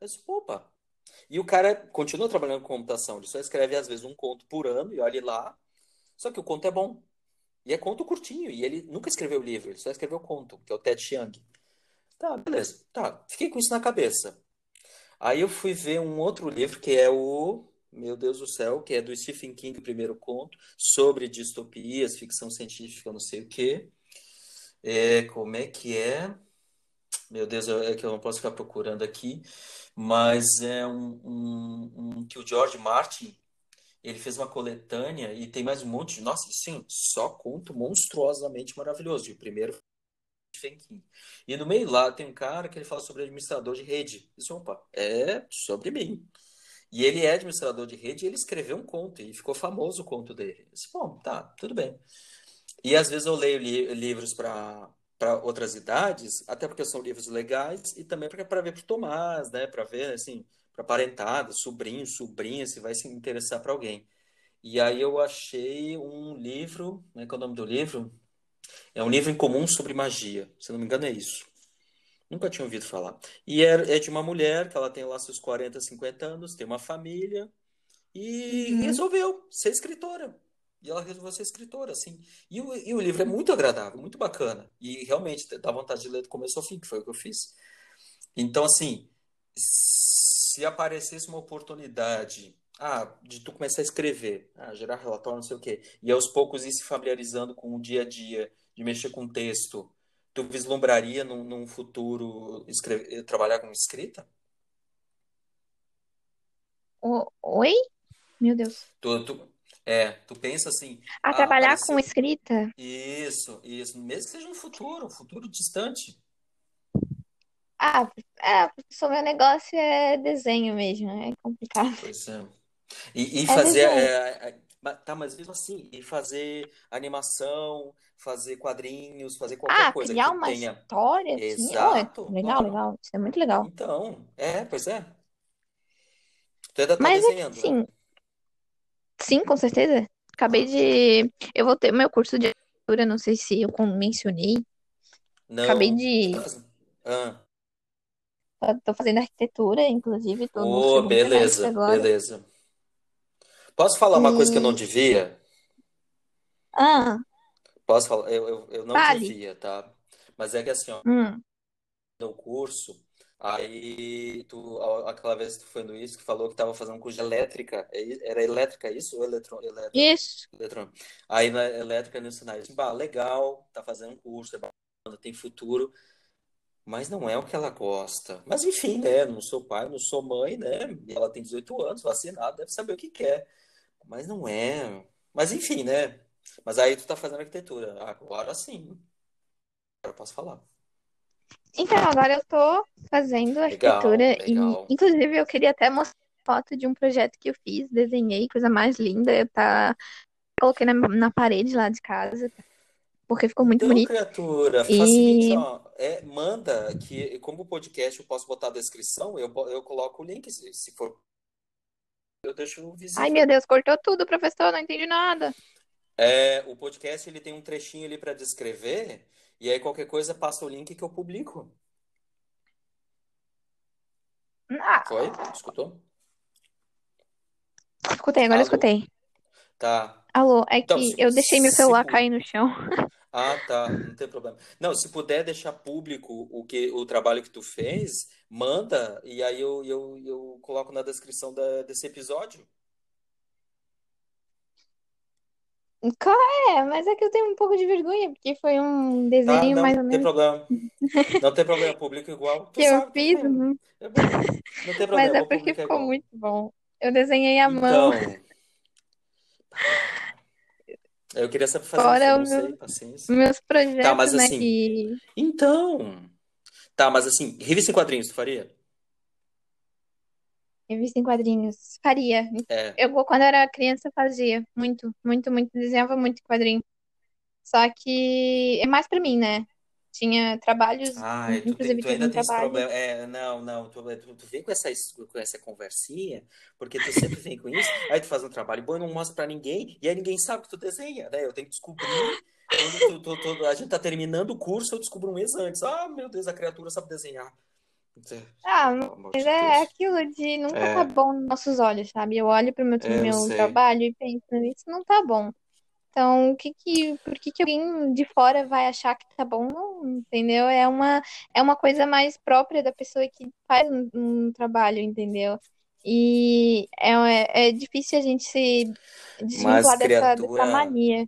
Speaker 1: Eu disse, opa! E o cara continua trabalhando com computação, ele só escreve às vezes um conto por ano, e olhe lá. Só que o conto é bom. E é conto curtinho, e ele nunca escreveu livro, ele só escreveu conto, que é o Ted Chiang. Tá, beleza. Tá, fiquei com isso na cabeça. Aí eu fui ver um outro livro que é o meu Deus do céu, que é do Stephen King, o primeiro conto, sobre distopias, ficção científica, não sei o quê. É, como é que é? Meu Deus, é que eu não posso ficar procurando aqui, mas é um, um, um que o George Martin ele fez uma coletânea e tem mais um monte de. Nossa, sim, só conto monstruosamente maravilhoso. E o primeiro E no meio lá tem um cara que ele fala sobre administrador de rede. Isso, opa, é sobre mim. E ele é administrador de rede e ele escreveu um conto e ficou famoso o conto dele. Bom, tá, tudo bem. E às vezes eu leio li livros para para outras idades, até porque são livros legais e também para ver para Tomás, né, para ver assim, para parentada, sobrinho, sobrinha, se vai se interessar para alguém. E aí eu achei um livro, né, qual é o nome do livro? É um livro em comum sobre magia, se não me engano é isso. Nunca tinha ouvido falar. E é, é de uma mulher que ela tem lá seus 40, 50 anos, tem uma família e
Speaker 2: Uhum.
Speaker 1: resolveu ser escritora. E ela resolveu ser escritora, assim. E o, e o livro é muito agradável, muito bacana. E realmente dá vontade de ler do começo ao fim, que foi o que eu fiz. Então, assim, se aparecesse uma oportunidade, ah, de tu começar a escrever, ah, gerar relatório, não sei o quê, e aos poucos ir se familiarizando com o dia a dia, de mexer com texto, tu vislumbraria num, num futuro escrever, trabalhar com escrita?
Speaker 2: O- Oi? Meu Deus.
Speaker 1: Tu, tu, é, tu pensa assim,
Speaker 2: A
Speaker 1: ah,
Speaker 2: trabalhar com
Speaker 1: apareceu.
Speaker 2: escrita?
Speaker 1: Isso, isso, mesmo que seja um futuro, um futuro distante.
Speaker 2: Ah, é, professor, meu negócio é desenho mesmo, é complicado.
Speaker 1: Pois é. E, e
Speaker 2: É
Speaker 1: fazer. é, é, tá, mas mesmo assim, e fazer animação, fazer quadrinhos, fazer qualquer
Speaker 2: Ah,
Speaker 1: coisa
Speaker 2: criar
Speaker 1: que
Speaker 2: uma
Speaker 1: tenha.
Speaker 2: história, assim, oh, é
Speaker 1: Exato,
Speaker 2: legal,
Speaker 1: claro.
Speaker 2: legal, isso é muito legal.
Speaker 1: Então, é, pois é. Tu ainda tá
Speaker 2: Mas é
Speaker 1: desenhando, né?
Speaker 2: sim, sim, com certeza. Acabei de. Eu vou ter meu curso de arquitetura, não sei se eu mencionei. Acabei
Speaker 1: não. Tu
Speaker 2: de.
Speaker 1: fazendo. Ah.
Speaker 2: Tô fazendo arquitetura, inclusive, tô
Speaker 1: Oh, beleza, beleza. Posso falar uma coisa que eu não
Speaker 2: E.
Speaker 1: devia?
Speaker 2: Ah,
Speaker 1: Posso falar? Eu, eu, eu não devia, tá? Mas é que assim, ó,
Speaker 2: Hum,
Speaker 1: no curso, aí tu, aquela vez que tu foi no isso, que falou que tava fazendo um curso de elétrica. É Era elétrica isso ou eletro, eletro,
Speaker 2: isso.
Speaker 1: eletrônica? Aí na elétrica no sinal, bah, legal, tá fazendo um curso, é bacana, tem futuro, mas não é o que ela gosta. Mas enfim, né? Não sou pai, não sou mãe, né? Ela tem 18 anos, vacinada, deve saber o que quer. Mas não é. Mas enfim, né? Mas aí tu tá fazendo arquitetura. Agora sim. Agora eu posso falar.
Speaker 2: Então, agora eu tô fazendo
Speaker 1: Legal,
Speaker 2: arquitetura e,
Speaker 1: legal.
Speaker 2: inclusive, eu queria até mostrar foto de um projeto que eu fiz, desenhei, coisa mais linda, tá? Coloquei na, na parede lá de casa, porque ficou muito
Speaker 1: Então,
Speaker 2: bonito.
Speaker 1: criatura, faz o seguinte,
Speaker 2: E
Speaker 1: ó, é, manda que, como o podcast eu posso botar a descrição, eu, eu coloco o link, se, se for, eu deixo
Speaker 2: ai
Speaker 1: visível.
Speaker 2: meu Deus, cortou tudo, professor, não entendi nada.
Speaker 1: É, o podcast ele tem um trechinho ali para descrever, e aí qualquer coisa passa o link que eu publico.
Speaker 2: Ah,
Speaker 1: Foi? Escutou?
Speaker 2: escutei, agora
Speaker 1: Alô?
Speaker 2: escutei.
Speaker 1: Tá.
Speaker 2: Alô, é
Speaker 1: Então,
Speaker 2: que eu deixei meu celular cair no chão. *laughs*
Speaker 1: Ah, tá, não tem problema. Não, se puder deixar público o que o trabalho que tu fez, manda e aí eu, eu, eu coloco na descrição da, desse episódio.
Speaker 2: É, mas é que eu tenho um pouco de vergonha, porque foi um
Speaker 1: Tá,
Speaker 2: desenho
Speaker 1: não,
Speaker 2: mais ou
Speaker 1: não tem
Speaker 2: menos
Speaker 1: problema. *laughs* Não tem problema, público igual. Tu
Speaker 2: que eu
Speaker 1: sabe, tudo
Speaker 2: fiz,
Speaker 1: bem.
Speaker 2: uhum,
Speaker 1: É. Não tem
Speaker 2: mas
Speaker 1: problema,
Speaker 2: é
Speaker 1: vou
Speaker 2: porque ficou
Speaker 1: igual.
Speaker 2: muito bom. Eu desenhei à mão,
Speaker 1: Então, eu queria saber fazer isso,
Speaker 2: fora os
Speaker 1: não sei,
Speaker 2: meus,
Speaker 1: paciência.
Speaker 2: meus
Speaker 1: Tá, mas
Speaker 2: projetos, né,
Speaker 1: assim,
Speaker 2: que...
Speaker 1: então, tá, mas assim, revista em quadrinhos, tu faria?
Speaker 2: Revista em quadrinhos. Faria.
Speaker 1: É.
Speaker 2: Eu, quando era criança, fazia muito, muito, muito. Desenhava muito quadrinho. Só que é mais pra mim, né? Tinha trabalhos,
Speaker 1: tu, te-
Speaker 2: inclusive
Speaker 1: tu
Speaker 2: teve
Speaker 1: ainda tem esse problema. É, não, não, tu, tu, tu vem com essa, com essa conversinha, porque tu sempre vem com isso, aí tu faz um trabalho bom e não mostra pra ninguém, e aí ninguém sabe que tu desenha, né? Eu tenho que descobrir, quando tu, tu- tu- a gente tá terminando o curso, eu descubro um mês antes. Ah, meu Deus, a criatura sabe desenhar.
Speaker 2: Ah,
Speaker 1: Pelo amor
Speaker 2: mas
Speaker 1: de
Speaker 2: é aquilo de nunca tá
Speaker 1: É,
Speaker 2: bom nos nossos olhos, sabe? Eu olho pro meu,
Speaker 1: é, eu
Speaker 2: meu
Speaker 1: sei.
Speaker 2: trabalho e penso, isso não tá bom. Então, o que que, por que que alguém de fora vai achar que tá bom? Não, entendeu? É uma, é uma coisa mais própria da pessoa que faz um, um trabalho, entendeu? E é, é difícil a gente se desvincular dessa, dessa mania.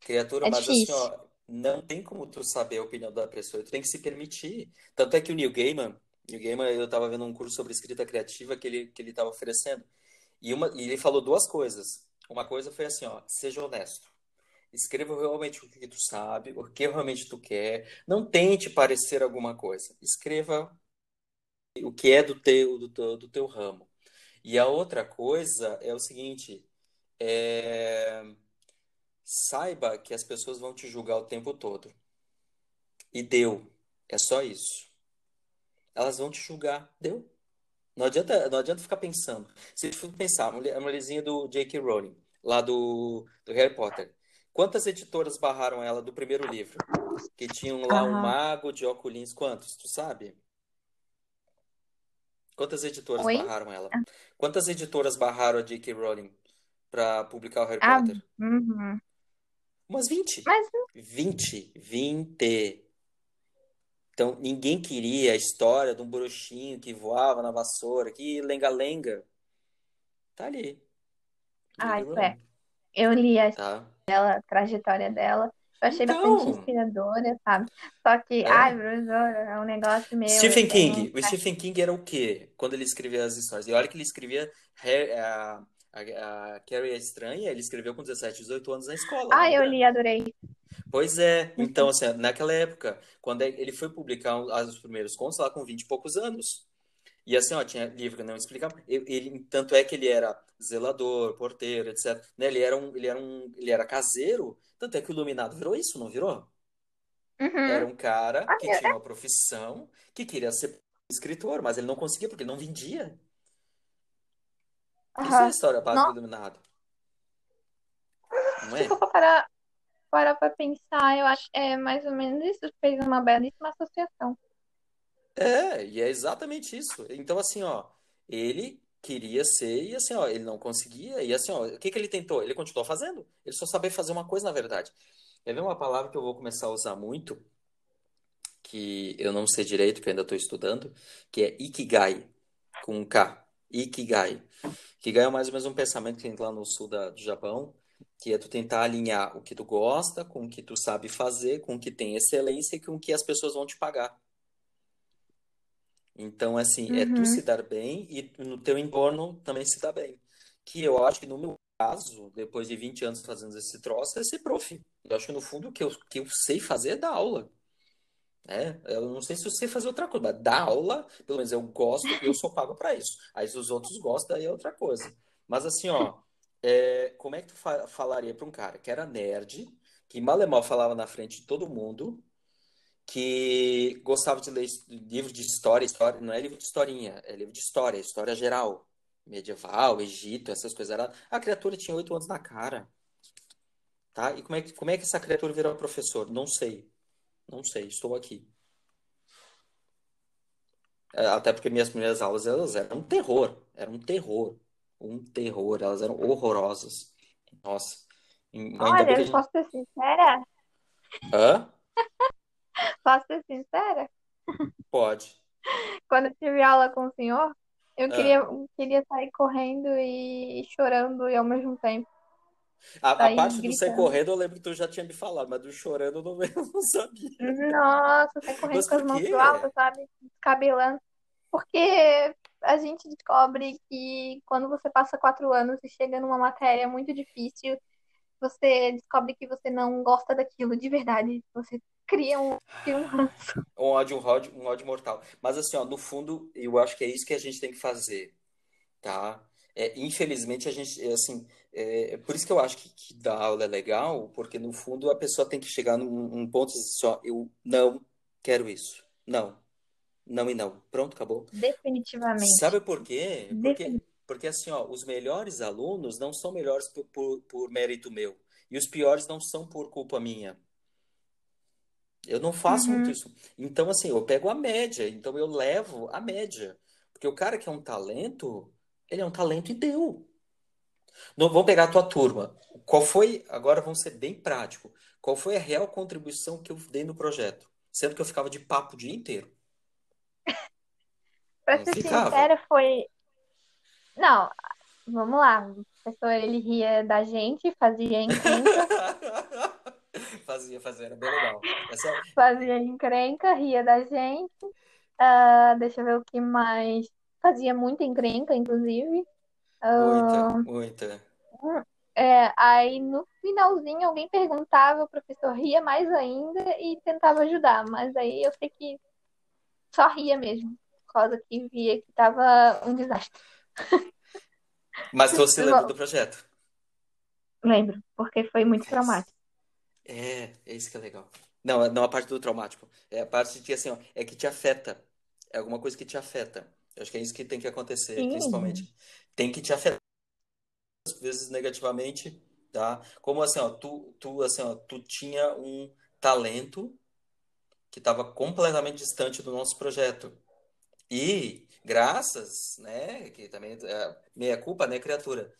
Speaker 1: criatura,
Speaker 2: É
Speaker 1: mas assim,
Speaker 2: difícil.
Speaker 1: ó, não tem como tu saber a opinião da pessoa, tu tem que se permitir. Tanto é que o Neil Gaiman, Neil Gaiman, eu tava vendo um curso sobre escrita criativa que ele que ele tava oferecendo. E uma e ele falou duas coisas. Uma coisa foi assim, ó, seja honesto. Escreva realmente o que tu sabe, o que realmente tu quer. Não tente parecer alguma coisa. Escreva o que é do teu, do teu, do teu ramo. E a outra coisa é o seguinte, é, saiba que as pessoas vão te julgar o tempo todo. E deu. É só isso. Elas vão te julgar. Deu. Não adianta, não adianta ficar pensando. Se for pensar, a mulher- a mulherzinha do J.K. Rowling, lá do, do Harry Potter. Quantas editoras barraram ela do primeiro livro? Que tinham lá um
Speaker 2: Aham.
Speaker 1: mago de óculos. Quantos? Tu sabe? Quantas editoras
Speaker 2: Oi?
Speaker 1: barraram ela? Quantas editoras barraram a J.K. Rowling para publicar o Harry
Speaker 2: Ah,
Speaker 1: Potter?
Speaker 2: uhum.
Speaker 1: Umas 20.
Speaker 2: Mas
Speaker 1: 20. 20. Então, ninguém queria a história de um bruxinho que voava na vassoura, que lenga-lenga. Tá ali.
Speaker 2: Ah, isso é. Eu li a
Speaker 1: Tá?
Speaker 2: a trajetória dela. Eu achei bastante
Speaker 1: Então,
Speaker 2: inspiradora, sabe? Só que, ai,
Speaker 1: é.
Speaker 2: professora, é um negócio eu
Speaker 1: Stephen. King. O Stephen King era o quê? Quando ele escrevia as histórias. E olha que ele escrevia Harry- a, a, a Carrie a Estranha, ele escreveu com 17, 18 anos na escola,
Speaker 2: Ah, eu li, adorei.
Speaker 1: Pois é.
Speaker 2: Uhum.
Speaker 1: Então, assim, naquela época, quando ele foi publicar os primeiros contos, lá com 20 e poucos anos. E assim, ó, tinha livro que não explicava. Ele, tanto é que ele era zelador, porteiro, etc. Né? Ele era um, ele era um, ele era caseiro. Tanto é que o Iluminado virou isso, não virou? Era
Speaker 2: Uhum.
Speaker 1: um cara
Speaker 2: Ah,
Speaker 1: que
Speaker 2: eu-
Speaker 1: tinha uma profissão, que queria ser escritor, mas ele não conseguia porque ele não vendia. Isso é a história básica do Iluminado, não
Speaker 2: se
Speaker 1: é?
Speaker 2: for para, para pensar, eu acho que é mais ou menos isso. Fez uma belíssima associação.
Speaker 1: É, e é exatamente isso. Então, assim, ó, ele queria ser, e assim, ó, ele não conseguia, e assim, ó, o que que ele tentou? Ele continuou fazendo. Ele só sabia fazer uma coisa, na verdade. Ver uma palavra que eu vou começar a usar muito, que eu não sei direito, que eu ainda estou estudando, que é Ikigai, com um K. Ikigai. Ikigai é mais ou menos um pensamento que tem lá no sul da- do Japão, que é tu tentar alinhar o que tu gosta com o que tu sabe fazer, com o que tem excelência e com o que as pessoas vão te pagar. Então, assim, é tu
Speaker 2: Uhum.
Speaker 1: se dar bem e no teu entorno também se dar bem. Que eu acho que no meu caso, depois de 20 anos fazendo esse troço, é ser prof. Eu acho que no fundo o que eu, que eu sei fazer é dar aula, né? Eu não sei se eu sei fazer outra coisa, mas dar aula, pelo menos eu gosto e eu sou pago para isso. Aí se os outros gostam, aí é outra coisa. Mas assim, ó, é, como é que tu fa- falaria para um cara que era nerd, que mal e mal falava na frente de todo mundo, que gostava de ler livro de história, história, não é livro de historinha, é livro de história, história geral, medieval, Egito, essas coisas. Era, a criatura tinha oito anos na cara, tá? E como é que, como é que essa criatura virou professor? Não sei, não sei, estou aqui. É, Até porque minhas primeiras aulas, elas eram um terror, eram um terror, um terror, elas eram horrorosas. Nossa,
Speaker 2: Olha, eu
Speaker 1: gente...
Speaker 2: posso ser sincera?
Speaker 1: Hã? *laughs*
Speaker 2: Posso ser sincera?
Speaker 1: Pode.
Speaker 2: Quando eu tive aula com o senhor, eu queria, queria sair correndo e chorando e ao mesmo tempo.
Speaker 1: A, a parte do sair
Speaker 2: gritando.
Speaker 1: correndo eu lembro que tu já tinha me falado, mas do chorando eu não, *laughs* eu não sabia.
Speaker 2: Nossa, sair correndo
Speaker 1: Mas
Speaker 2: com as mãos alto, sabe? Descabelando. Porque a gente descobre que quando você passa quatro anos e chega numa matéria muito difícil, você descobre que você não gosta daquilo de verdade. Você cria um, cria um *sighs* ranço.
Speaker 1: Um ódio, um ódio, um ódio mortal. Mas assim, ó, no fundo, eu acho que é isso que a gente tem que fazer, tá? É, infelizmente, a gente, é, assim, é, é por isso que eu acho que, que dar aula é legal, porque no fundo a pessoa tem que chegar num, num ponto de dizer, assim, ó, eu não quero isso. Não, não e não. Pronto, acabou.
Speaker 2: Definitivamente.
Speaker 1: Sabe por quê? Porque, porque assim, ó, os melhores alunos não são melhores por, por, por mérito meu. E os piores não são por culpa minha. Eu não faço muito
Speaker 2: Uhum.
Speaker 1: isso. Então, assim, eu pego a média. Então, eu levo a média. Porque o cara que é um talento, ele é um talento e deu. Não, vamos pegar a tua turma. Qual foi, agora vamos ser bem prático. Qual foi a real contribuição que eu dei no projeto? Sendo que eu ficava de papo o dia inteiro.
Speaker 2: Pra
Speaker 1: Não
Speaker 2: ser
Speaker 1: ficava?
Speaker 2: sincera, foi. Não, vamos lá. O professor, ele ria da gente, fazia encrenca, *laughs*
Speaker 1: Fazia, fazia, era bem legal. Essa,
Speaker 2: fazia encrenca, ria da gente. Ah, deixa eu ver o que mais. Fazia muita encrenca, inclusive.
Speaker 1: muita,
Speaker 2: Ah,
Speaker 1: muita.
Speaker 2: é, aí no finalzinho alguém perguntava, o professor ria mais ainda e tentava ajudar, mas aí eu sei que só ria mesmo, por causa que via que tava um desastre.
Speaker 1: Mas *laughs* se lembra do projeto?
Speaker 2: lembro, porque foi muito traumático.
Speaker 1: É, é isso que é legal. Não, não a parte do traumático. É a parte de assim, ó, é que te afeta. É alguma coisa que te afeta. Eu acho que é isso que tem que acontecer,
Speaker 2: Sim.
Speaker 1: principalmente. Tem que te afetar, às vezes, negativamente, tá? Como, assim, ó, tu, tu, assim, ó, tu tinha um talento que estava completamente distante do nosso projeto. E, graças, né, que também, é, meia culpa, né, criatura?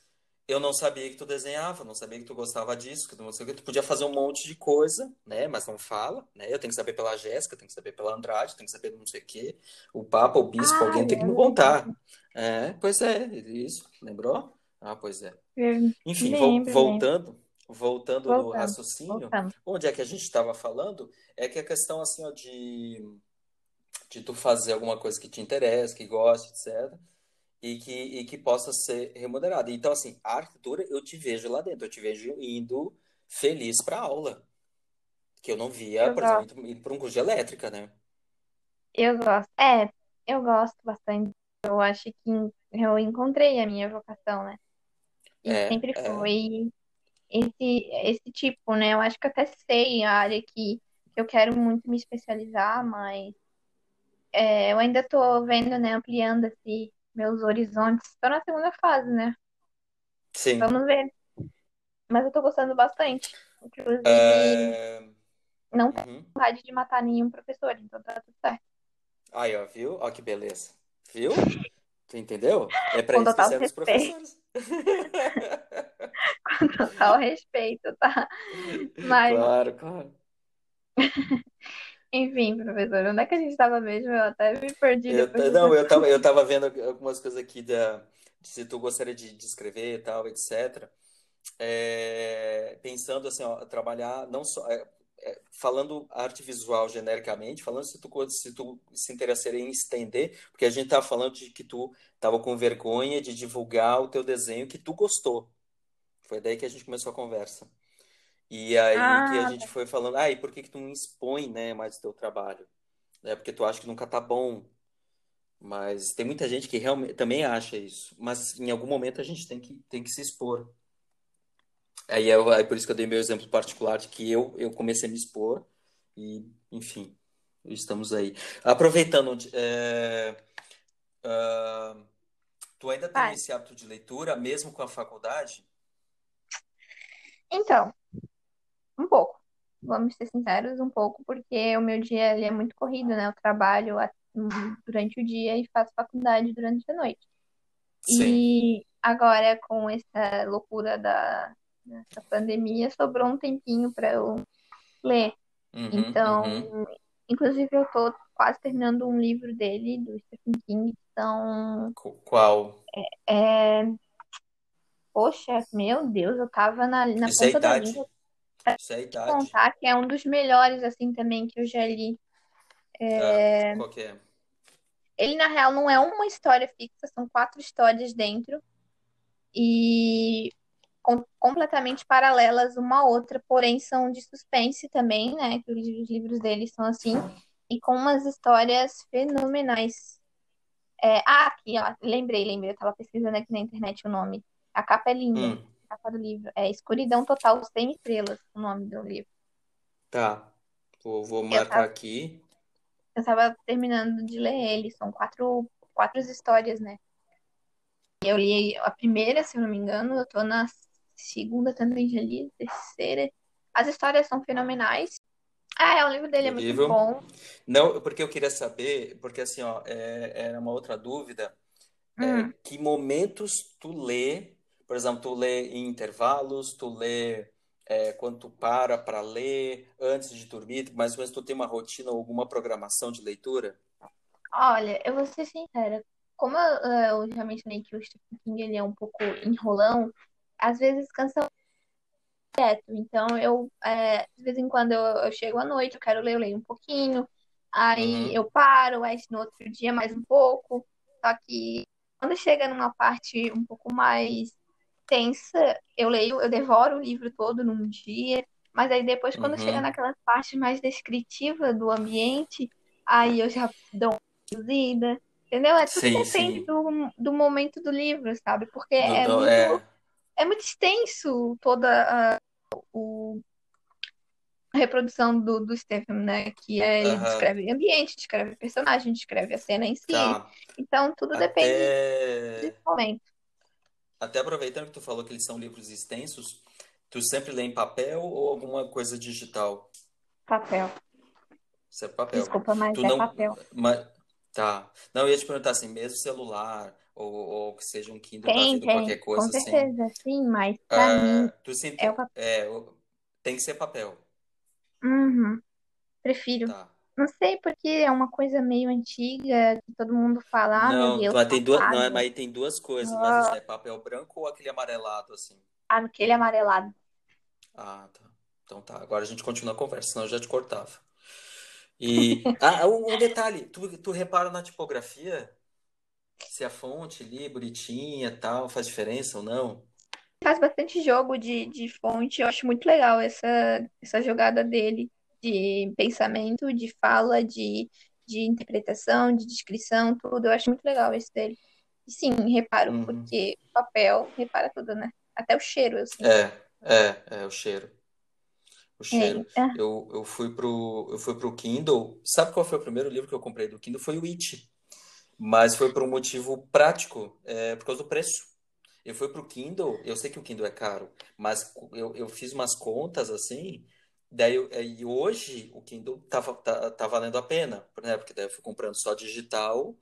Speaker 1: Eu não sabia que tu desenhava, não sabia que tu gostava disso, que tu que. Tu podia fazer um monte de coisa, né? Mas não fala, né? Eu tenho que saber pela Jéssica, tenho que saber pela Andrade, tenho que saber não sei o quê. O Papa, o Bispo,
Speaker 2: Ah,
Speaker 1: alguém tem que
Speaker 2: é
Speaker 1: me contar.
Speaker 2: verdade.
Speaker 1: É, pois é, isso. Lembrou? Ah, pois é.
Speaker 2: Eu
Speaker 1: Enfim,
Speaker 2: lembro, lembro.
Speaker 1: voltando, voltando no
Speaker 2: Voltando,
Speaker 1: raciocínio,
Speaker 2: voltando.
Speaker 1: onde é que a gente estava falando? É que a questão, assim, ó, de, de tu fazer alguma coisa que te interessa, que goste, etc e que, e que possa ser remunerada. Então, assim, a arquitetura, eu te vejo lá dentro, eu te vejo indo feliz para aula, que eu não via,
Speaker 2: Eu
Speaker 1: por exemplo,
Speaker 2: gosto,
Speaker 1: indo indo para um curso de elétrica, né?
Speaker 2: eu gosto. É, eu gosto bastante. Eu acho que eu encontrei a minha vocação, né? E
Speaker 1: É,
Speaker 2: sempre
Speaker 1: é,
Speaker 2: foi esse, esse tipo, né? Eu acho que até sei a área que, eu quero muito me especializar, mas é, eu ainda tô vendo, né? Ampliando assim, meus horizontes. Estou na segunda fase, né?
Speaker 1: sim.
Speaker 2: Vamos ver. Mas eu tô gostando bastante. Inclusive,
Speaker 1: É,
Speaker 2: não tenho
Speaker 1: uhum.
Speaker 2: vontade de matar nenhum professor, então tá tudo certo.
Speaker 1: Aí, ó, viu? Ó que beleza. Viu? *laughs* Entendeu? É para isso que
Speaker 2: total
Speaker 1: servem os professores. *laughs*
Speaker 2: com total respeito, tá? Mas,
Speaker 1: Claro, claro. *laughs*
Speaker 2: enfim, professor, onde é que a gente tava mesmo? Eu até me perdi
Speaker 1: Eu, não, eu tava,
Speaker 2: assunto.
Speaker 1: eu tava vendo algumas coisas aqui da, de se tu gostaria de, de escrever e tal, etc. é, pensando assim, ó, trabalhar não só é, falando arte visual genericamente, falando se tu se tu se interessaria em estender, porque a gente tava falando de que tu tava com vergonha de divulgar o teu desenho que tu gostou. Foi daí que a gente começou a conversa. E aí que a
Speaker 2: Ah,
Speaker 1: gente foi falando, ah, e por que que tu não expõe, né, mais o teu trabalho? É porque tu acha que nunca tá bom, mas tem muita gente que realmente também acha isso, mas em algum momento a gente tem que tem que se expor. Aí é, aí por isso que eu dei meu exemplo particular de que eu, eu comecei a me expor e, enfim, estamos aí. Aproveitando, é, ah, tu ainda tem esse hábito de leitura, mesmo com a faculdade?
Speaker 2: Então, um pouco. Vamos ser sinceros, um pouco, porque o meu dia ele é muito corrido, né? Eu trabalho durante o dia e faço faculdade durante a noite.
Speaker 1: Sim.
Speaker 2: E agora, com essa loucura da, dessa pandemia, sobrou um tempinho para eu ler.
Speaker 1: Uhum,
Speaker 2: Então,
Speaker 1: uhum.
Speaker 2: inclusive, eu tô quase terminando um livro dele, do Stephen King. Então,
Speaker 1: Qu- Qual?
Speaker 2: é... poxa, meu Deus, eu tava na, na
Speaker 1: Isso é a
Speaker 2: ponta da língua.
Speaker 1: Isso é a
Speaker 2: de
Speaker 1: idade.
Speaker 2: contar que é um dos melhores, assim, também que eu já li.
Speaker 1: Ah, qual que é?
Speaker 2: Ele, na real, não é uma história fixa, são quatro histórias dentro. E com- completamente paralelas uma à outra, porém são de suspense também, né? Que os os livros dele são assim, e com umas histórias fenomenais. É, ah, aqui, ó, lembrei, lembrei, eu tava pesquisando aqui na internet o nome. A capa é linda,
Speaker 1: Hum,
Speaker 2: a capa do livro. É Escuridão Total, Sem Estrelas, o nome do livro.
Speaker 1: tá. Vou, vou marcar
Speaker 2: tava,
Speaker 1: aqui.
Speaker 2: eu tava terminando de ler ele, são quatro, quatro histórias, né? Eu li a primeira, se eu não me engano, eu tô na segunda também, já li, terceira. As histórias são fenomenais. Ah, é, o livro dele é muito
Speaker 1: livro?
Speaker 2: bom.
Speaker 1: Não, porque eu queria saber, porque assim, ó, é, era uma outra dúvida. É,
Speaker 2: Hum.
Speaker 1: que momentos tu lê, por exemplo, tu lê em intervalos, tu lê é, quando tu para para ler, antes de dormir, mais ou menos tu tem uma rotina ou alguma programação de leitura?
Speaker 2: Olha, eu vou ser sincera. como eu, eu já mencionei que o Stephen King ele é um pouco enrolão, às vezes cansa direto. Então, eu, é, de vez em quando, eu, eu chego à noite, eu quero ler, eu leio um pouquinho, aí
Speaker 1: Uhum,
Speaker 2: eu paro, aí no outro dia mais um pouco. Só que quando chega numa parte um pouco mais tensa, eu leio, eu devoro o livro todo num dia, mas aí depois, quando chega
Speaker 1: uhum.
Speaker 2: naquela parte mais descritiva do ambiente, aí eu já dou uma reduzida. Entendeu? É tudo
Speaker 1: Sim,
Speaker 2: depende
Speaker 1: sim.
Speaker 2: do, do momento do livro, sabe? Porque
Speaker 1: Do,
Speaker 2: é
Speaker 1: do-
Speaker 2: muito,
Speaker 1: é,
Speaker 2: é muito extenso toda a, o, a reprodução do, do Stephen, né? Que é, ele
Speaker 1: aham,
Speaker 2: descreve ambiente, descreve personagem, descreve a cena em si.
Speaker 1: tá.
Speaker 2: Então, tudo depende desse
Speaker 1: Até,
Speaker 2: momento.
Speaker 1: até aproveitando que tu falou que eles são livros extensos, tu sempre lê em papel ou alguma coisa digital?
Speaker 2: Papel.
Speaker 1: Sempre papel.
Speaker 2: Desculpa, mas
Speaker 1: Tu
Speaker 2: é
Speaker 1: não,
Speaker 2: papel.
Speaker 1: mas, tá. Não, eu ia te perguntar assim, mesmo celular ou, ou que seja um Kindle da
Speaker 2: Tem,
Speaker 1: vida, qualquer
Speaker 2: tem, com
Speaker 1: coisa assim,
Speaker 2: certeza, sim, mas pra mim
Speaker 1: ah, tu
Speaker 2: é o
Speaker 1: sempre,
Speaker 2: papel.
Speaker 1: é, tem que ser papel,
Speaker 2: Uhum, prefiro.
Speaker 1: tá.
Speaker 2: Não sei porque é uma coisa meio antiga, que todo mundo fala, ah, meu
Speaker 1: Não,
Speaker 2: Deus,
Speaker 1: mas tem duas, não, é- mas tem duas coisas, mas assim,
Speaker 2: Ah,
Speaker 1: é papel branco ou aquele amarelado assim?
Speaker 2: aquele amarelado.
Speaker 1: Ah, tá. Então tá, agora a gente continua a conversa, senão eu já te cortava. E, *laughs* ah, um, um detalhe, tu, tu repara na tipografia? Se a fonte ali, bonitinha, tal, faz diferença ou não?
Speaker 2: faz bastante jogo de, de fonte. Eu acho muito legal essa, essa jogada dele de pensamento, de fala, de, de interpretação, de descrição, tudo. Eu acho muito legal esse dele. E sim, reparo,
Speaker 1: Uhum.
Speaker 2: porque papel repara tudo, né? Até o cheiro, eu sinto.
Speaker 1: É, é, é o cheiro. O
Speaker 2: É,
Speaker 1: cheiro.
Speaker 2: ah,
Speaker 1: Eu, eu fui pro, eu fui pro Kindle. Sabe qual foi o primeiro livro que eu comprei do Kindle? Foi o It. Mas foi por um motivo prático, é, por causa do preço. Eu fui pro Kindle, eu sei que o Kindle é caro, mas eu, eu fiz umas contas assim, daí eu- e hoje o Kindle tá, va- tá, tá valendo a pena, né? Porque daí eu fui comprando só digital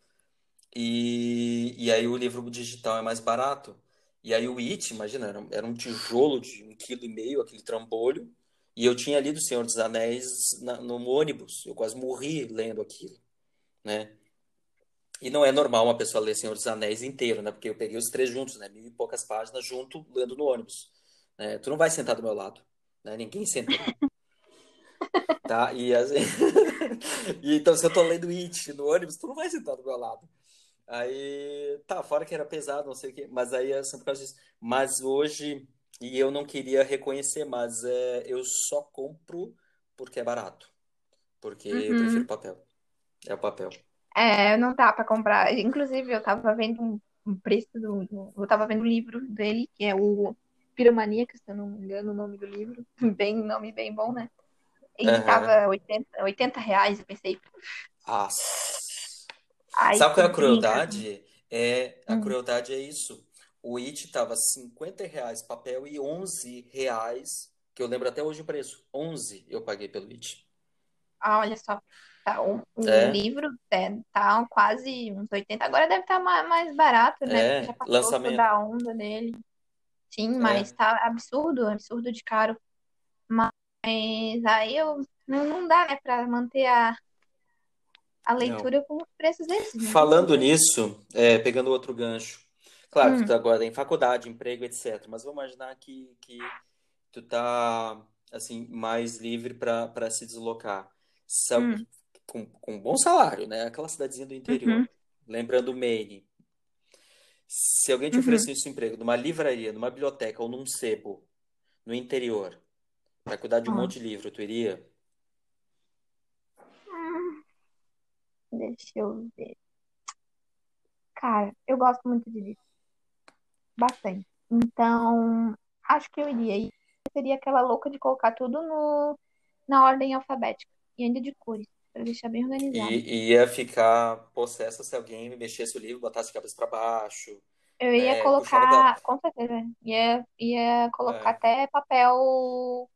Speaker 1: e, e aí o livro digital é mais barato. E aí o It, imagina, era, era um tijolo de um quilo e meio, aquele trambolho, e eu tinha lido O Senhor dos Anéis na- no ônibus, eu quase morri lendo aquilo, né? E não é normal uma pessoa ler Senhor dos Anéis inteiro, né? Porque eu peguei os três juntos, né? Mil e poucas páginas junto, lendo no ônibus. né? Tu não vai sentar do meu lado, né? Ninguém senta *laughs* tá? E, assim... *laughs* e então, se eu tô lendo It no ônibus, tu não vai sentar do meu lado. Aí, tá, fora que era pesado, não sei o quê, mas aí é sempre por causa disso. Mas hoje, e eu não queria reconhecer, mas é, eu só compro porque é barato. Porque eu prefiro
Speaker 2: uhum.
Speaker 1: papel. É o papel.
Speaker 2: É, não dá pra comprar. Inclusive, eu tava vendo um, um preço do, do- Eu tava vendo o livro dele, que é o Piromaníaca, se eu não me engano, o nome do livro. *laughs* Bem, nome bem bom, né? E
Speaker 1: Aham.
Speaker 2: tava 80 80 reais. Eu pensei,
Speaker 1: Ah, Sabe qual é a crueldade? É, a
Speaker 2: Hum.
Speaker 1: crueldade é isso. O It tava 50 reais papel e 11 reais, que eu lembro até hoje o preço. 11 eu paguei pelo It.
Speaker 2: Ah, olha só. Tá, o
Speaker 1: É,
Speaker 2: livro é, tá quase uns 80. Agora deve estar mais, mais barato, né? Porque já
Speaker 1: é,
Speaker 2: passou
Speaker 1: lançamento.
Speaker 2: a onda dele. Sim, mas
Speaker 1: É,
Speaker 2: tá absurdo, absurdo de caro. Mas aí eu não, não dá, né, pra manter a, a
Speaker 1: não.
Speaker 2: leitura com os preços desses, não tem
Speaker 1: Falando nisso, é, pegando outro gancho. Claro, tu
Speaker 2: Hum,
Speaker 1: tá agora em faculdade, emprego, etc. Mas vamos imaginar que, que tu tá, assim, mais livre para para se deslocar. Sa-
Speaker 2: hum,
Speaker 1: Com, com um bom salário, né? Aquela cidadezinha do interior.
Speaker 2: uhum,
Speaker 1: Lembrando Maine. Se alguém te
Speaker 2: uhum.
Speaker 1: oferecesse um emprego numa livraria, numa biblioteca ou num sebo no interior, para cuidar de um
Speaker 2: Ó,
Speaker 1: monte de livro, tu iria?
Speaker 2: hum, deixa eu ver. Cara, eu gosto muito de livro, bastante. Então, acho que eu iria. E seria aquela louca de colocar tudo no, na ordem alfabética e ainda de cores, para deixar bem organizado.
Speaker 1: E ia ficar possessa se alguém mexesse o livro, botasse de cabeça para baixo,
Speaker 2: Eu ia
Speaker 1: né? Aquela.
Speaker 2: colocar, com certeza, ia, ia colocar
Speaker 1: é,
Speaker 2: até papel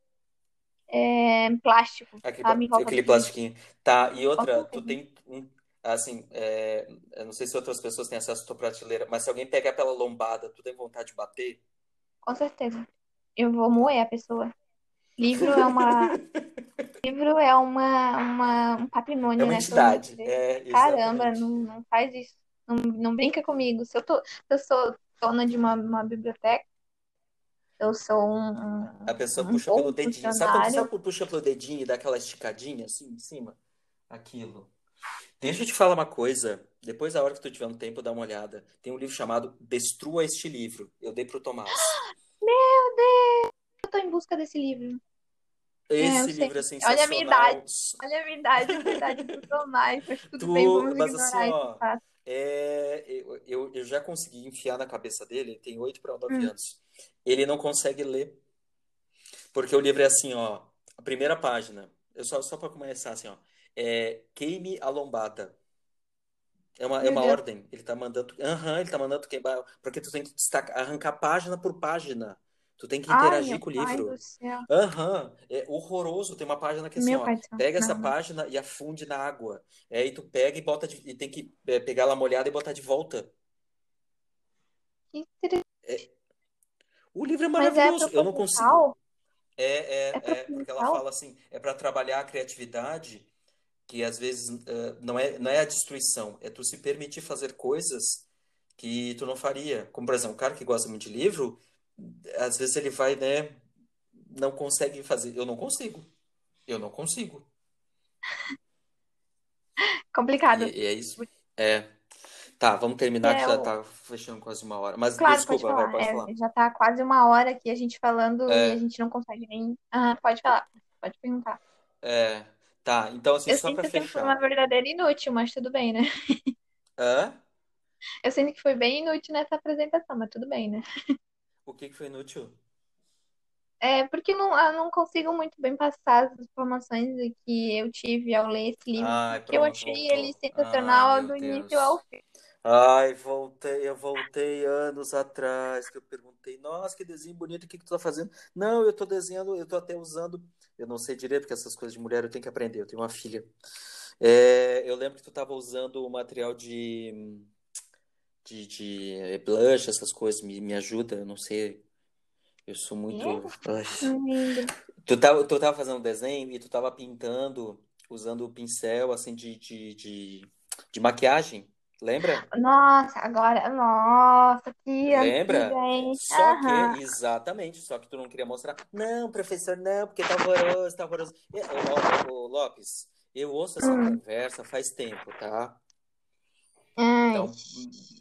Speaker 2: é, plástico,
Speaker 1: aquele, aquele plastiquinho. Tá, e outra, tu tem um. Assim, é, eu não sei se outras pessoas têm acesso à tua prateleira, mas se alguém pegar pela lombada, tu tem vontade de bater?
Speaker 2: Com certeza. Eu vou moer a pessoa. Livro é uma, *laughs* livro é uma, uma, um
Speaker 1: É
Speaker 2: patrimônio,
Speaker 1: uma
Speaker 2: né?
Speaker 1: Entidade. É,
Speaker 2: Caramba, não, não faz isso. Não, não brinca comigo. Se eu, tô, se eu sou dona de uma, uma biblioteca, eu sou um, um,
Speaker 1: A pessoa
Speaker 2: um
Speaker 1: puxa pelo dedinho. Sabe quando, sabe quando puxa pelo dedinho e dá aquela esticadinha assim em cima? Aquilo. Deixa eu te falar uma coisa. Depois, a hora que tu tiver um tempo, dá uma olhada. Tem um livro chamado Destrua Este Livro. Eu dei pro Tomás. *gasps*
Speaker 2: Meu Deus! Eu tô em busca desse livro. É,
Speaker 1: Esse
Speaker 2: sei.
Speaker 1: livro é
Speaker 2: Olha a minha
Speaker 1: sensacional.
Speaker 2: idade. Olha a minha idade, a minha idade do Tomás. Mas tudo
Speaker 1: Tu,
Speaker 2: bem, vamos
Speaker 1: mas assim, ó, é, eu, eu, eu já consegui enfiar na cabeça dele, ele tem 8 para 9
Speaker 2: Hum.
Speaker 1: anos. Ele não consegue ler. Porque o livro é assim, ó. A primeira página, eu só, só para começar assim, ó. É queime a lombada. É uma, é uma
Speaker 2: Deus.
Speaker 1: ordem. Ele tá mandando. Aham, ele tá mandando queimar. Porque tu tem que destacar, arrancar página por página. Tu tem que
Speaker 2: Ai,
Speaker 1: interagir
Speaker 2: meu
Speaker 1: com o livro. Aham, é horroroso. Tem uma página que é assim, ó,
Speaker 2: céu.
Speaker 1: pega essa página e afunde na água. É, Aí tu pega e bota de- e tem que é, pegar ela molhada e botar de volta.
Speaker 2: Que interessante.
Speaker 1: O livro é
Speaker 2: é
Speaker 1: maravilhoso. Eu não consigo. É, é,
Speaker 2: É
Speaker 1: é, porque ela fala assim, é para trabalhar a criatividade, que às vezes eh, não é, não é a destruição, é tu se permitir fazer coisas que tu não faria. Como, por exemplo, um cara que gosta muito de livro, às vezes ele vai, né, não consegue fazer. Eu não consigo. Eu não consigo. *laughs*
Speaker 2: Complicado.
Speaker 1: E, e é isso. É. Tá, vamos terminar que
Speaker 2: É,
Speaker 1: já
Speaker 2: o...
Speaker 1: tá fechando quase uma hora. Mas
Speaker 2: Claro, pode
Speaker 1: desculpa, vai,
Speaker 2: falar.
Speaker 1: pode
Speaker 2: É,
Speaker 1: falar.
Speaker 2: já tá quase uma hora aqui a gente falando e a
Speaker 1: É,
Speaker 2: gente não consegue nem. Ah, pode falar. Pode perguntar.
Speaker 1: é. Tá, então assim,
Speaker 2: Eu
Speaker 1: só pra
Speaker 2: sinto que foi uma
Speaker 1: fechar.
Speaker 2: verdadeira inútil, mas tudo bem, né?
Speaker 1: Hã?
Speaker 2: Eu sinto que foi bem inútil nessa apresentação, mas tudo bem, né?
Speaker 1: O que que foi inútil?
Speaker 2: É porque não, eu não consigo muito bem passar as informações que eu tive ao ler esse livro,
Speaker 1: Ai,
Speaker 2: porque eu
Speaker 1: pronto,
Speaker 2: achei ele
Speaker 1: voltou. Ai,
Speaker 2: sensacional
Speaker 1: meu
Speaker 2: do início ao fim.
Speaker 1: Ai, voltei, eu voltei anos atrás que eu perguntei, nossa, que desenho bonito, o que que tu tá fazendo? Não, eu tô desenhando, eu tô até usando, eu não sei direito, porque essas coisas de mulher eu tenho que aprender, eu tenho uma filha. É, eu lembro que tu tava usando o material de, de, de eh, blush, essas coisas, me, me ajuda, eu não sei, eu sou muito... Tu tava, tu tava fazendo um desenho e tu tava pintando, usando o pincel, assim, de, de, de, de maquiagem, lembra?
Speaker 2: Nossa, agora, nossa, que
Speaker 1: Lembra?
Speaker 2: antiga?
Speaker 1: Só
Speaker 2: Aham.
Speaker 1: que, exatamente, só que tu não queria mostrar. Não, professor, não, porque tá horroroso, tá horroroso. Ô, Lopes, eu ouço essa
Speaker 2: Hum.
Speaker 1: conversa faz tempo, tá?
Speaker 2: Ai.
Speaker 1: Então,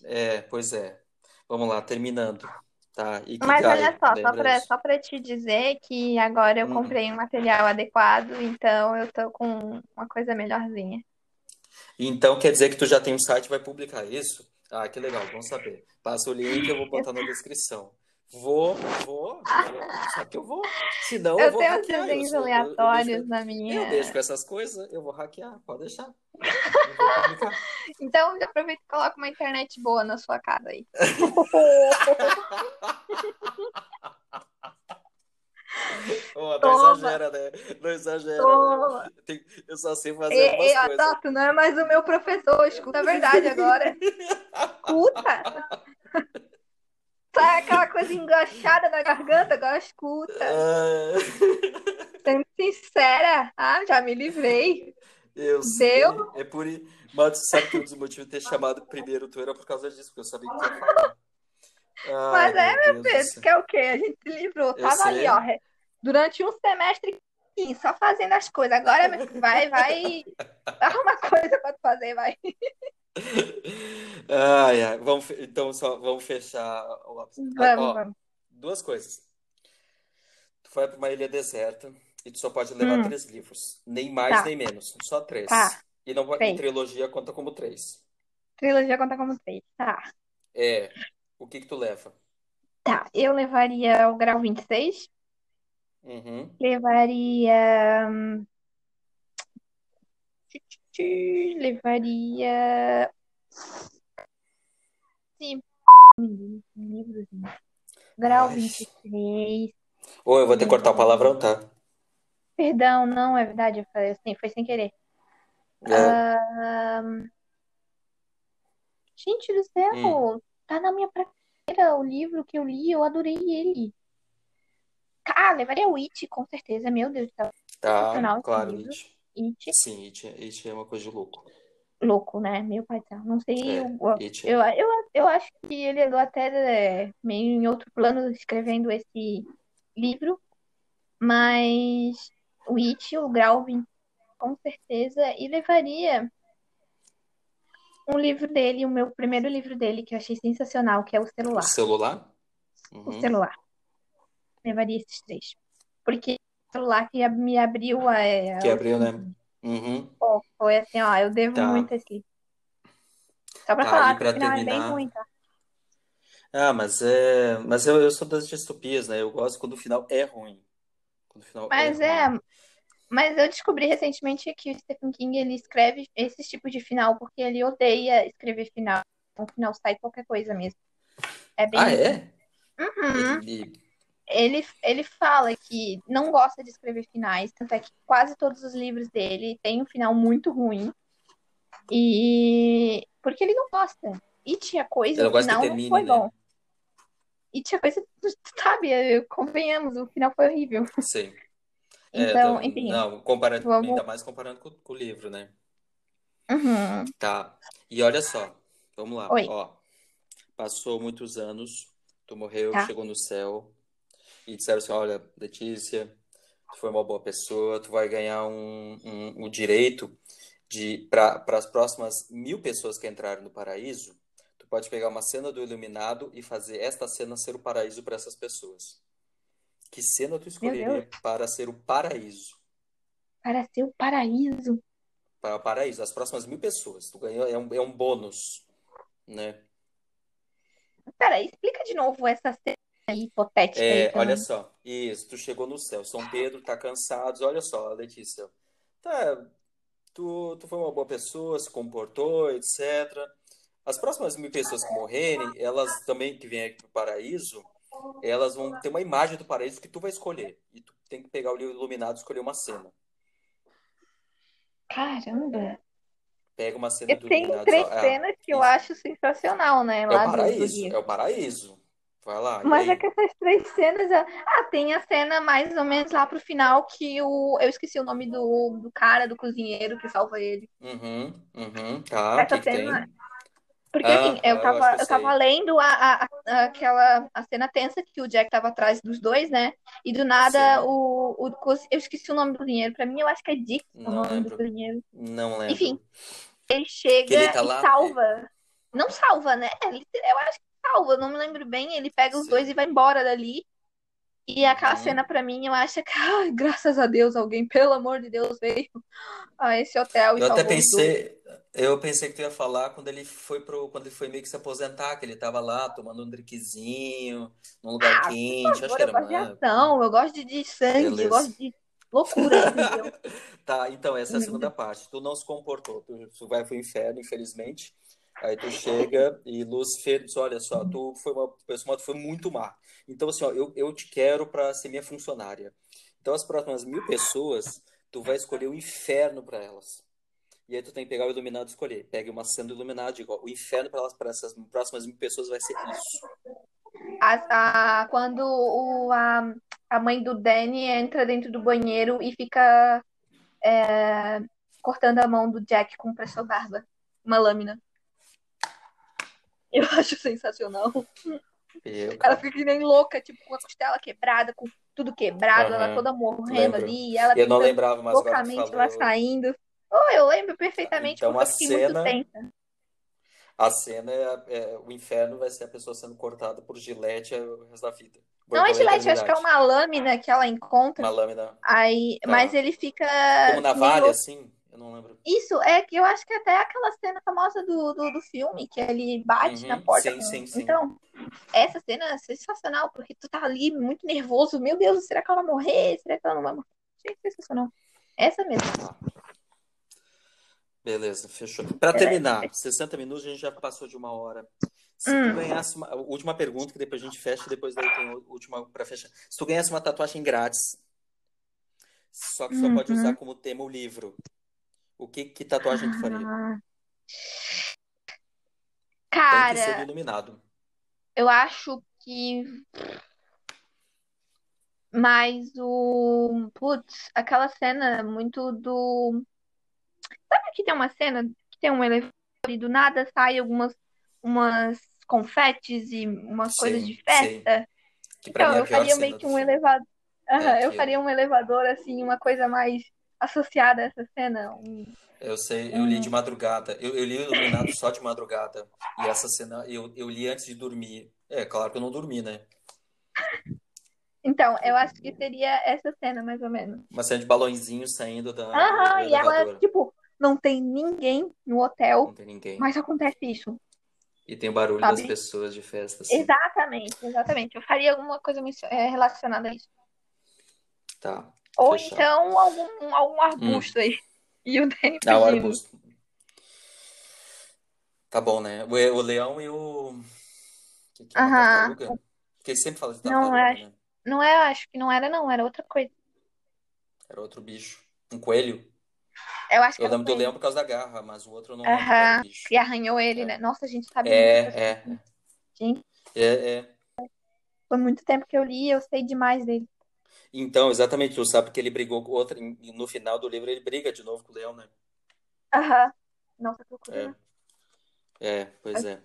Speaker 1: é, pois é. Vamos lá, terminando, tá?
Speaker 2: Mas olha só, só
Speaker 1: disso?
Speaker 2: só pra te dizer que agora eu
Speaker 1: Hum.
Speaker 2: comprei um material adequado, então eu tô com uma coisa melhorzinha.
Speaker 1: Então quer dizer que tu já tem um site e vai publicar isso? Ah, que legal, bom saber. Passa o link, eu vou botar na descrição. Vou, vou, só que eu vou. Senão eu
Speaker 2: Eu
Speaker 1: vou
Speaker 2: tenho
Speaker 1: hackear. Eu, sou- eu, eu deixo,
Speaker 2: aleatórios na
Speaker 1: eu deixo
Speaker 2: minha.
Speaker 1: com essas coisas, eu vou hackear, pode deixar. *laughs*
Speaker 2: Então aproveita e coloca uma internet boa na sua casa aí. *laughs*
Speaker 1: Ô, não exagera, né? Não exagera, né? Tem- Eu só sei fazer algumas
Speaker 2: ei,
Speaker 1: coisas.
Speaker 2: Tato, não é mais o meu professor, escuta a verdade agora. *laughs* Escuta. Sai aquela coisa enganchada na garganta, agora escuta.
Speaker 1: Ah,
Speaker 2: Sendo sincera, ah, já me livrei.
Speaker 1: eu sei,
Speaker 2: Deu?
Speaker 1: é por isso. Mas tu sabe que um dos motivos de ter chamado primeiro tu era por causa disso, porque eu sabia que tu ia falar. Ai,
Speaker 2: Mas é,
Speaker 1: meu Deus
Speaker 2: que é o quê? A gente se livrou.
Speaker 1: Eu
Speaker 2: Tava ali,
Speaker 1: sei.
Speaker 2: ó, re- durante um semestre só fazendo as coisas. Agora vai, vai, *laughs* arruma coisa pra tu fazer, vai. *laughs*
Speaker 1: Ai, ai. Vamos, fe- então, só vamos fechar o. Ah,
Speaker 2: Vamos,
Speaker 1: ó,
Speaker 2: vamos.
Speaker 1: duas coisas. Tu vai para uma ilha deserta e tu só pode levar
Speaker 2: Hum,
Speaker 1: três livros. Nem mais,
Speaker 2: tá,
Speaker 1: nem menos. Só três.
Speaker 2: tá,
Speaker 1: E, não, e
Speaker 2: três.
Speaker 1: trilogia conta como três.
Speaker 2: Trilogia conta como três. Tá,
Speaker 1: É. O que que tu leva?
Speaker 2: tá. Eu levaria o grau 26.
Speaker 1: Uhum.
Speaker 2: Levaria. hum, Levaria. Sim, livrozinho. Grau
Speaker 1: Ai.
Speaker 2: 23.
Speaker 1: Ou eu vou ter que cortar o palavrão, tá?
Speaker 2: Perdão, não é verdade, eu falei assim, foi sem querer.
Speaker 1: É.
Speaker 2: Ahn, gente do
Speaker 1: Hum.
Speaker 2: céu, tá na minha prateleira o livro que eu li, eu adorei ele. Ah, levaria o It, com certeza, meu Deus do céu,
Speaker 1: Tá, claro. It.
Speaker 2: It.
Speaker 1: Sim, It, It é uma coisa de louco.
Speaker 2: louco, né? Meu pai tá. Não sei,
Speaker 1: É,
Speaker 2: eu,
Speaker 1: It
Speaker 2: eu,
Speaker 1: é.
Speaker 2: eu, eu acho que ele andou até é, meio em outro plano escrevendo esse livro, mas o It, o Galvin, com certeza, e levaria um livro dele, o meu primeiro livro dele, que eu achei sensacional, que é o
Speaker 1: O
Speaker 2: celular.
Speaker 1: celular?
Speaker 2: O
Speaker 1: Uhum.
Speaker 2: celular. Levaria esses três. Porque celular que me abriu a, é,
Speaker 1: Que
Speaker 2: o
Speaker 1: abriu, né? Uhum.
Speaker 2: Pô, foi assim, ó, eu devo muito
Speaker 1: Tá,
Speaker 2: a esse livro. Só pra
Speaker 1: tá.
Speaker 2: falar
Speaker 1: E
Speaker 2: que o
Speaker 1: pra
Speaker 2: final é bem ruim,
Speaker 1: terminar.
Speaker 2: tá?
Speaker 1: Ah, mas é. Mas eu, eu sou das distopias, né? Eu gosto quando o final é ruim. Quando o final é
Speaker 2: Mas é,
Speaker 1: ruim.
Speaker 2: mas eu descobri recentemente que o Stephen King ele escreve esse tipo de final porque ele odeia escrever final. O final sai qualquer coisa mesmo. É bem
Speaker 1: Ah, é?
Speaker 2: Uhum.
Speaker 1: Ele.
Speaker 2: Ele, ele fala que não gosta de escrever finais, tanto é que quase todos os livros dele têm um final muito ruim. E porque ele não gosta. E tinha coisa,
Speaker 1: que
Speaker 2: final não
Speaker 1: termine,
Speaker 2: foi bom.
Speaker 1: né?
Speaker 2: E tinha coisa, *laughs* sabe, convenhamos, o final foi horrível.
Speaker 1: Sim. *laughs* É,
Speaker 2: Então,
Speaker 1: tá-
Speaker 2: enfim,
Speaker 1: não, comparando,
Speaker 2: vamos.
Speaker 1: ainda mais comparando com, com o livro, né?
Speaker 2: Uhum.
Speaker 1: Tá. E olha só, vamos lá.
Speaker 2: Oi,
Speaker 1: Ó, passou muitos anos, tu morreu,
Speaker 2: tá?
Speaker 1: chegou no céu e disseram assim: Olha, Letícia, tu foi uma boa pessoa, tu vai ganhar um, um, o direito de para as próximas mil pessoas que entrarem no paraíso, tu pode pegar uma cena do Iluminado e fazer esta cena ser o paraíso para essas pessoas. Que cena tu escolheria para ser o paraíso?
Speaker 2: para ser o paraíso.
Speaker 1: Para o paraíso, as próximas mil pessoas. Tu ganhou, é um, é um bônus, né?
Speaker 2: Pera, explica de novo essa cena hipotética aí
Speaker 1: É,
Speaker 2: pra
Speaker 1: olha só, isso, tu chegou no céu. São Pedro tá cansado. Olha só, Letícia, tá, tu, tu foi uma boa pessoa, se comportou, etc. As próximas mil pessoas que morrerem, elas também que vêm aqui pro paraíso, elas vão ter uma imagem do paraíso que tu vai escolher. E tu tem que pegar o livro iluminado e escolher uma cena.
Speaker 2: Caramba.
Speaker 1: Pega uma cena
Speaker 2: Eu
Speaker 1: do
Speaker 2: tenho
Speaker 1: iluminado.
Speaker 2: três
Speaker 1: só- Ah,
Speaker 2: cenas que eu acho sensacional, né,
Speaker 1: É o
Speaker 2: lá do, do
Speaker 1: paraíso, é o paraíso. Vai lá,
Speaker 2: Mas é que essas três cenas. Ah, tem a cena mais ou menos lá pro final que o. Eu esqueci o nome do, do cara, do cozinheiro que salva ele.
Speaker 1: Uhum, uhum, tá, o
Speaker 2: Essa
Speaker 1: que que
Speaker 2: cena.
Speaker 1: tem?
Speaker 2: Porque assim,
Speaker 1: Ah,
Speaker 2: eu
Speaker 1: eu
Speaker 2: tava,
Speaker 1: que eu
Speaker 2: eu tava lendo a, a- a- aquela a cena tensa que o Jack tava atrás dos dois, né? E do nada o, o eu esqueci o nome do cozinheiro. Pra mim, eu acho que é Dick o
Speaker 1: não
Speaker 2: nome do
Speaker 1: lembro.
Speaker 2: cozinheiro.
Speaker 1: Não
Speaker 2: Enfim,
Speaker 1: lembro.
Speaker 2: ele
Speaker 1: Que
Speaker 2: chega
Speaker 1: ele tá
Speaker 2: e
Speaker 1: lá. é,
Speaker 2: salva. Não salva, né? Ele- Eu acho que salva, eu não me lembro bem. Ele pega os dois
Speaker 1: sim.
Speaker 2: e vai embora dali. E aquela
Speaker 1: Uhum.
Speaker 2: cena, pra mim, eu acho que, *laughs* ai, graças a Deus, alguém, pelo amor de Deus, veio *laughs* a esse hotel e
Speaker 1: Eu até
Speaker 2: dois.
Speaker 1: pensei, eu pensei que tu ia falar quando ele foi pro, quando ele foi meio que se aposentar, que ele tava lá tomando um drinkzinho, num lugar
Speaker 2: Ah,
Speaker 1: quente, acho
Speaker 2: favor,
Speaker 1: que
Speaker 2: eu
Speaker 1: era
Speaker 2: gosto de
Speaker 1: uma,
Speaker 2: ação, eu gosto de, de sangue, eu gosto
Speaker 1: beleza.
Speaker 2: de loucura? *laughs*
Speaker 1: Tá, então essa é a segunda parte. Tu não se comportou, tu, tu vai pro inferno, infelizmente. Aí tu chega e Lúcifer diz, olha só, tu foi uma pessoa, tu foi muito má. Então assim, ó, eu, eu te quero para ser minha funcionária. Então as próximas mil pessoas, tu vai escolher o inferno para elas. E aí tu tem que pegar o iluminado e escolher. Pega uma cena do iluminado diga, ó, o inferno para elas, para essas próximas mil pessoas vai ser isso.
Speaker 2: A, a- quando o, a, a mãe do Danny entra dentro do banheiro e fica é, cortando a mão do Jack com pressão barba, uma lâmina. Eu *laughs* acho sensacional.
Speaker 1: Eu,
Speaker 2: Ela
Speaker 1: cara.
Speaker 2: fica que nem louca, tipo, com a costela quebrada, com tudo quebrado, ela
Speaker 1: Aham,
Speaker 2: toda morrendo
Speaker 1: lembro.
Speaker 2: ali, ela
Speaker 1: Eu não lembrava, mas tu
Speaker 2: loucamente ela saindo. Oh, eu lembro perfeitamente
Speaker 1: Então a cena, a cena é, é- o inferno vai ser a pessoa sendo cortada por gilete o resto da vida,
Speaker 2: Não é gilete, eu acho que é uma lâmina que ela
Speaker 1: Uma
Speaker 2: encontra,
Speaker 1: lâmina,
Speaker 2: aí, mas
Speaker 1: tá?
Speaker 2: ele fica
Speaker 1: Como navalha, assim? Eu não lembro.
Speaker 2: Isso, é que eu acho que até aquela cena famosa do, do, do filme, que ele bate na
Speaker 1: Uhum,
Speaker 2: porta
Speaker 1: sim,
Speaker 2: com.
Speaker 1: sim, sim.
Speaker 2: Então, essa cena é sensacional, porque tu tá ali muito nervoso. Meu Deus, será que ela vai morrer? Será que ela não vai morrer? Achei sensacional. Essa mesmo.
Speaker 1: Beleza, fechou. Para terminar, 60 minutos, a gente já passou de uma hora. Se tu
Speaker 2: Hum.
Speaker 1: ganhasse uma, última pergunta, que depois a gente fecha, depois daí tem a última para fechar. Se tu ganhasse uma tatuagem grátis, só que só pode usar
Speaker 2: Uhum.
Speaker 1: como tema o livro, o que que tatuagem tu faria?
Speaker 2: Ah,
Speaker 1: Tem que ser do
Speaker 2: cara,
Speaker 1: Iluminado.
Speaker 2: eu acho que mais o. Putz, aquela cena muito do. Sabe que tem uma cena tem um elevador e do nada sai algumas umas confetes e umas coisas
Speaker 1: Sim,
Speaker 2: de
Speaker 1: sim.
Speaker 2: festa.
Speaker 1: Que pra
Speaker 2: Então,
Speaker 1: mim é
Speaker 2: eu faria meio que um elevador.
Speaker 1: É
Speaker 2: eu faria um elevador, assim, uma coisa mais associada a essa cena. Um,
Speaker 1: Eu sei, eu li de madrugada. Eu, eu li Iluminado só de madrugada. E essa cena eu, eu li antes de dormir. É, claro que eu não dormi, né?
Speaker 2: Então, eu acho que seria essa cena, mais ou menos.
Speaker 1: Uma cena de balãozinho saindo da,
Speaker 2: Aham, e ela, tipo, não tem ninguém no hotel,
Speaker 1: Não tem ninguém.
Speaker 2: mas acontece isso,
Speaker 1: E tem o barulho das
Speaker 2: sabe?
Speaker 1: pessoas de festa, assim.
Speaker 2: Exatamente, exatamente. Eu faria alguma coisa é, relacionada a isso.
Speaker 1: Tá,
Speaker 2: Ou
Speaker 1: fechado.
Speaker 2: então algum, algum
Speaker 1: Hum.
Speaker 2: arbusto aí. *laughs* E o Danny
Speaker 1: Ah, o arbusto. Tá bom, né? O, o leão e o. O que, que é
Speaker 2: Aham.
Speaker 1: tartaruga? Porque sempre fala de
Speaker 2: Não,
Speaker 1: tartaruga,
Speaker 2: é,
Speaker 1: né?
Speaker 2: não é, acho que não era, não, era outra coisa.
Speaker 1: Era outro bicho. Um coelho.
Speaker 2: Eu acho que
Speaker 1: Eu lembro do
Speaker 2: coelho.
Speaker 1: leão por causa da garra, mas o outro não
Speaker 2: Aham, que arranhou ele,
Speaker 1: É,
Speaker 2: né? Nossa, a gente sabe
Speaker 1: é, é.
Speaker 2: Gente,
Speaker 1: É, é.
Speaker 2: foi muito tempo que eu li e eu sei demais dele.
Speaker 1: Então, exatamente, tu sabe que ele brigou com outra. No final do livro, ele briga de novo com o leão, né?
Speaker 2: Aham. Nossa, procura,
Speaker 1: É, é, pois é.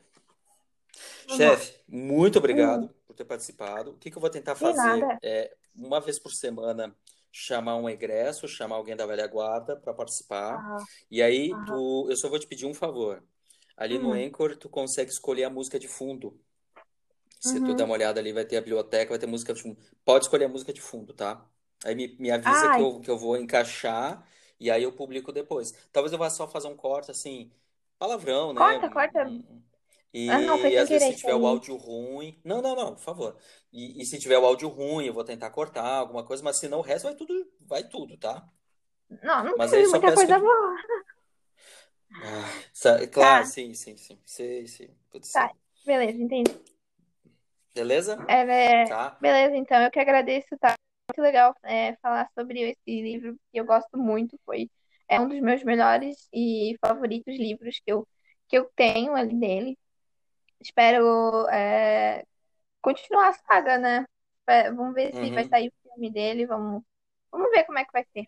Speaker 1: Chefe, muito
Speaker 2: Hum,
Speaker 1: obrigado por ter participado. O que que eu vou tentar fazer é, uma vez por semana, chamar um egresso, chamar alguém da velha guarda para participar.
Speaker 2: Aham,
Speaker 1: E aí, tu, eu só vou te pedir um favor. Ali no
Speaker 2: Hum,
Speaker 1: Anchor, tu consegue escolher a música de fundo. Se tu
Speaker 2: uhum.
Speaker 1: der uma olhada ali, vai ter a biblioteca, vai ter música de fundo. Pode escolher a música de fundo, tá? Aí me, me avisa que
Speaker 2: Ai,
Speaker 1: eu, que eu vou encaixar e aí eu publico depois. Talvez eu vá só fazer um corte, assim, palavrão, né?
Speaker 2: corta, corta.
Speaker 1: Um-
Speaker 2: Ah, não,
Speaker 1: E às vezes se tiver o
Speaker 2: aí.
Speaker 1: áudio ruim. Não, não, não, por favor. E, e se tiver o áudio ruim, eu vou tentar cortar alguma coisa, mas se não, o resto vai tudo, vai tudo, tá?
Speaker 2: Não, não
Speaker 1: Mas só
Speaker 2: muita
Speaker 1: que
Speaker 2: coisa
Speaker 1: tu.
Speaker 2: boa.
Speaker 1: Ah, claro,
Speaker 2: Tá,
Speaker 1: sim, sim, sim. Sei, sim. Tudo
Speaker 2: tá.
Speaker 1: certo.
Speaker 2: Beleza, entendi.
Speaker 1: Beleza?
Speaker 2: É, é,
Speaker 1: Tá?
Speaker 2: beleza, então, eu que agradeço, tá? Muito legal é, falar sobre esse livro que eu gosto muito. Foi, é um dos meus melhores e favoritos livros que eu, que eu tenho ali dele. Espero é, continuar a saga, né? É, vamos ver se vai
Speaker 1: Uhum.
Speaker 2: sair o filme dele. Vamos, vamos ver como é que vai ser.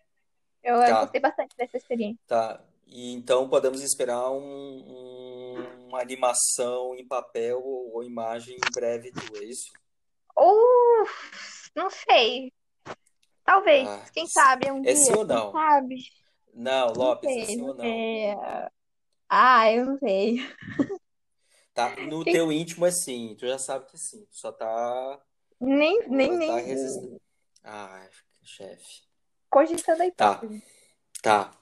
Speaker 2: Eu, eu gostei
Speaker 1: Tá,
Speaker 2: bastante dessa experiência.
Speaker 1: tá. E então podemos esperar um, um- uma animação em papel ou, ou imagem em breve tua, é isso?
Speaker 2: Ou, não sei, talvez,
Speaker 1: Ah,
Speaker 2: quem sabe um
Speaker 1: é sim
Speaker 2: dia,
Speaker 1: ou
Speaker 2: quem
Speaker 1: não?
Speaker 2: sabe?
Speaker 1: Não,
Speaker 2: Não
Speaker 1: Lopes, é
Speaker 2: sei,
Speaker 1: sim
Speaker 2: não
Speaker 1: ou não?
Speaker 2: sei. Ah, eu não sei.
Speaker 1: Tá, no
Speaker 2: Quem-
Speaker 1: teu íntimo é sim, tu já sabe que é sim, tu só tá,
Speaker 2: Nem, nem,
Speaker 1: tá
Speaker 2: nem
Speaker 1: resistente. Ah, chefe.
Speaker 2: cogitando a
Speaker 1: Tá, tá.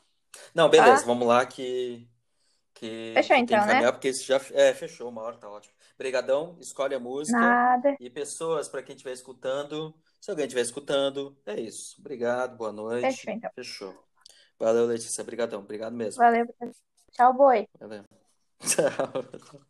Speaker 1: Não, beleza,
Speaker 2: tá?
Speaker 1: vamos lá que, que,
Speaker 2: Fechou
Speaker 1: que tem que
Speaker 2: então, né?
Speaker 1: caminhar, porque isso já é, fechou uma hora, tá ótimo. Brigadão, escolhe a música
Speaker 2: Nada.
Speaker 1: e pessoas, para quem estiver escutando, se alguém estiver escutando, é isso. Obrigado, boa
Speaker 2: Fechou
Speaker 1: noite,
Speaker 2: então.
Speaker 1: fechou. Valeu, Letícia, brigadão, obrigado mesmo.
Speaker 2: Valeu. Tchau, boi.
Speaker 1: Valeu. *laughs* Tchau.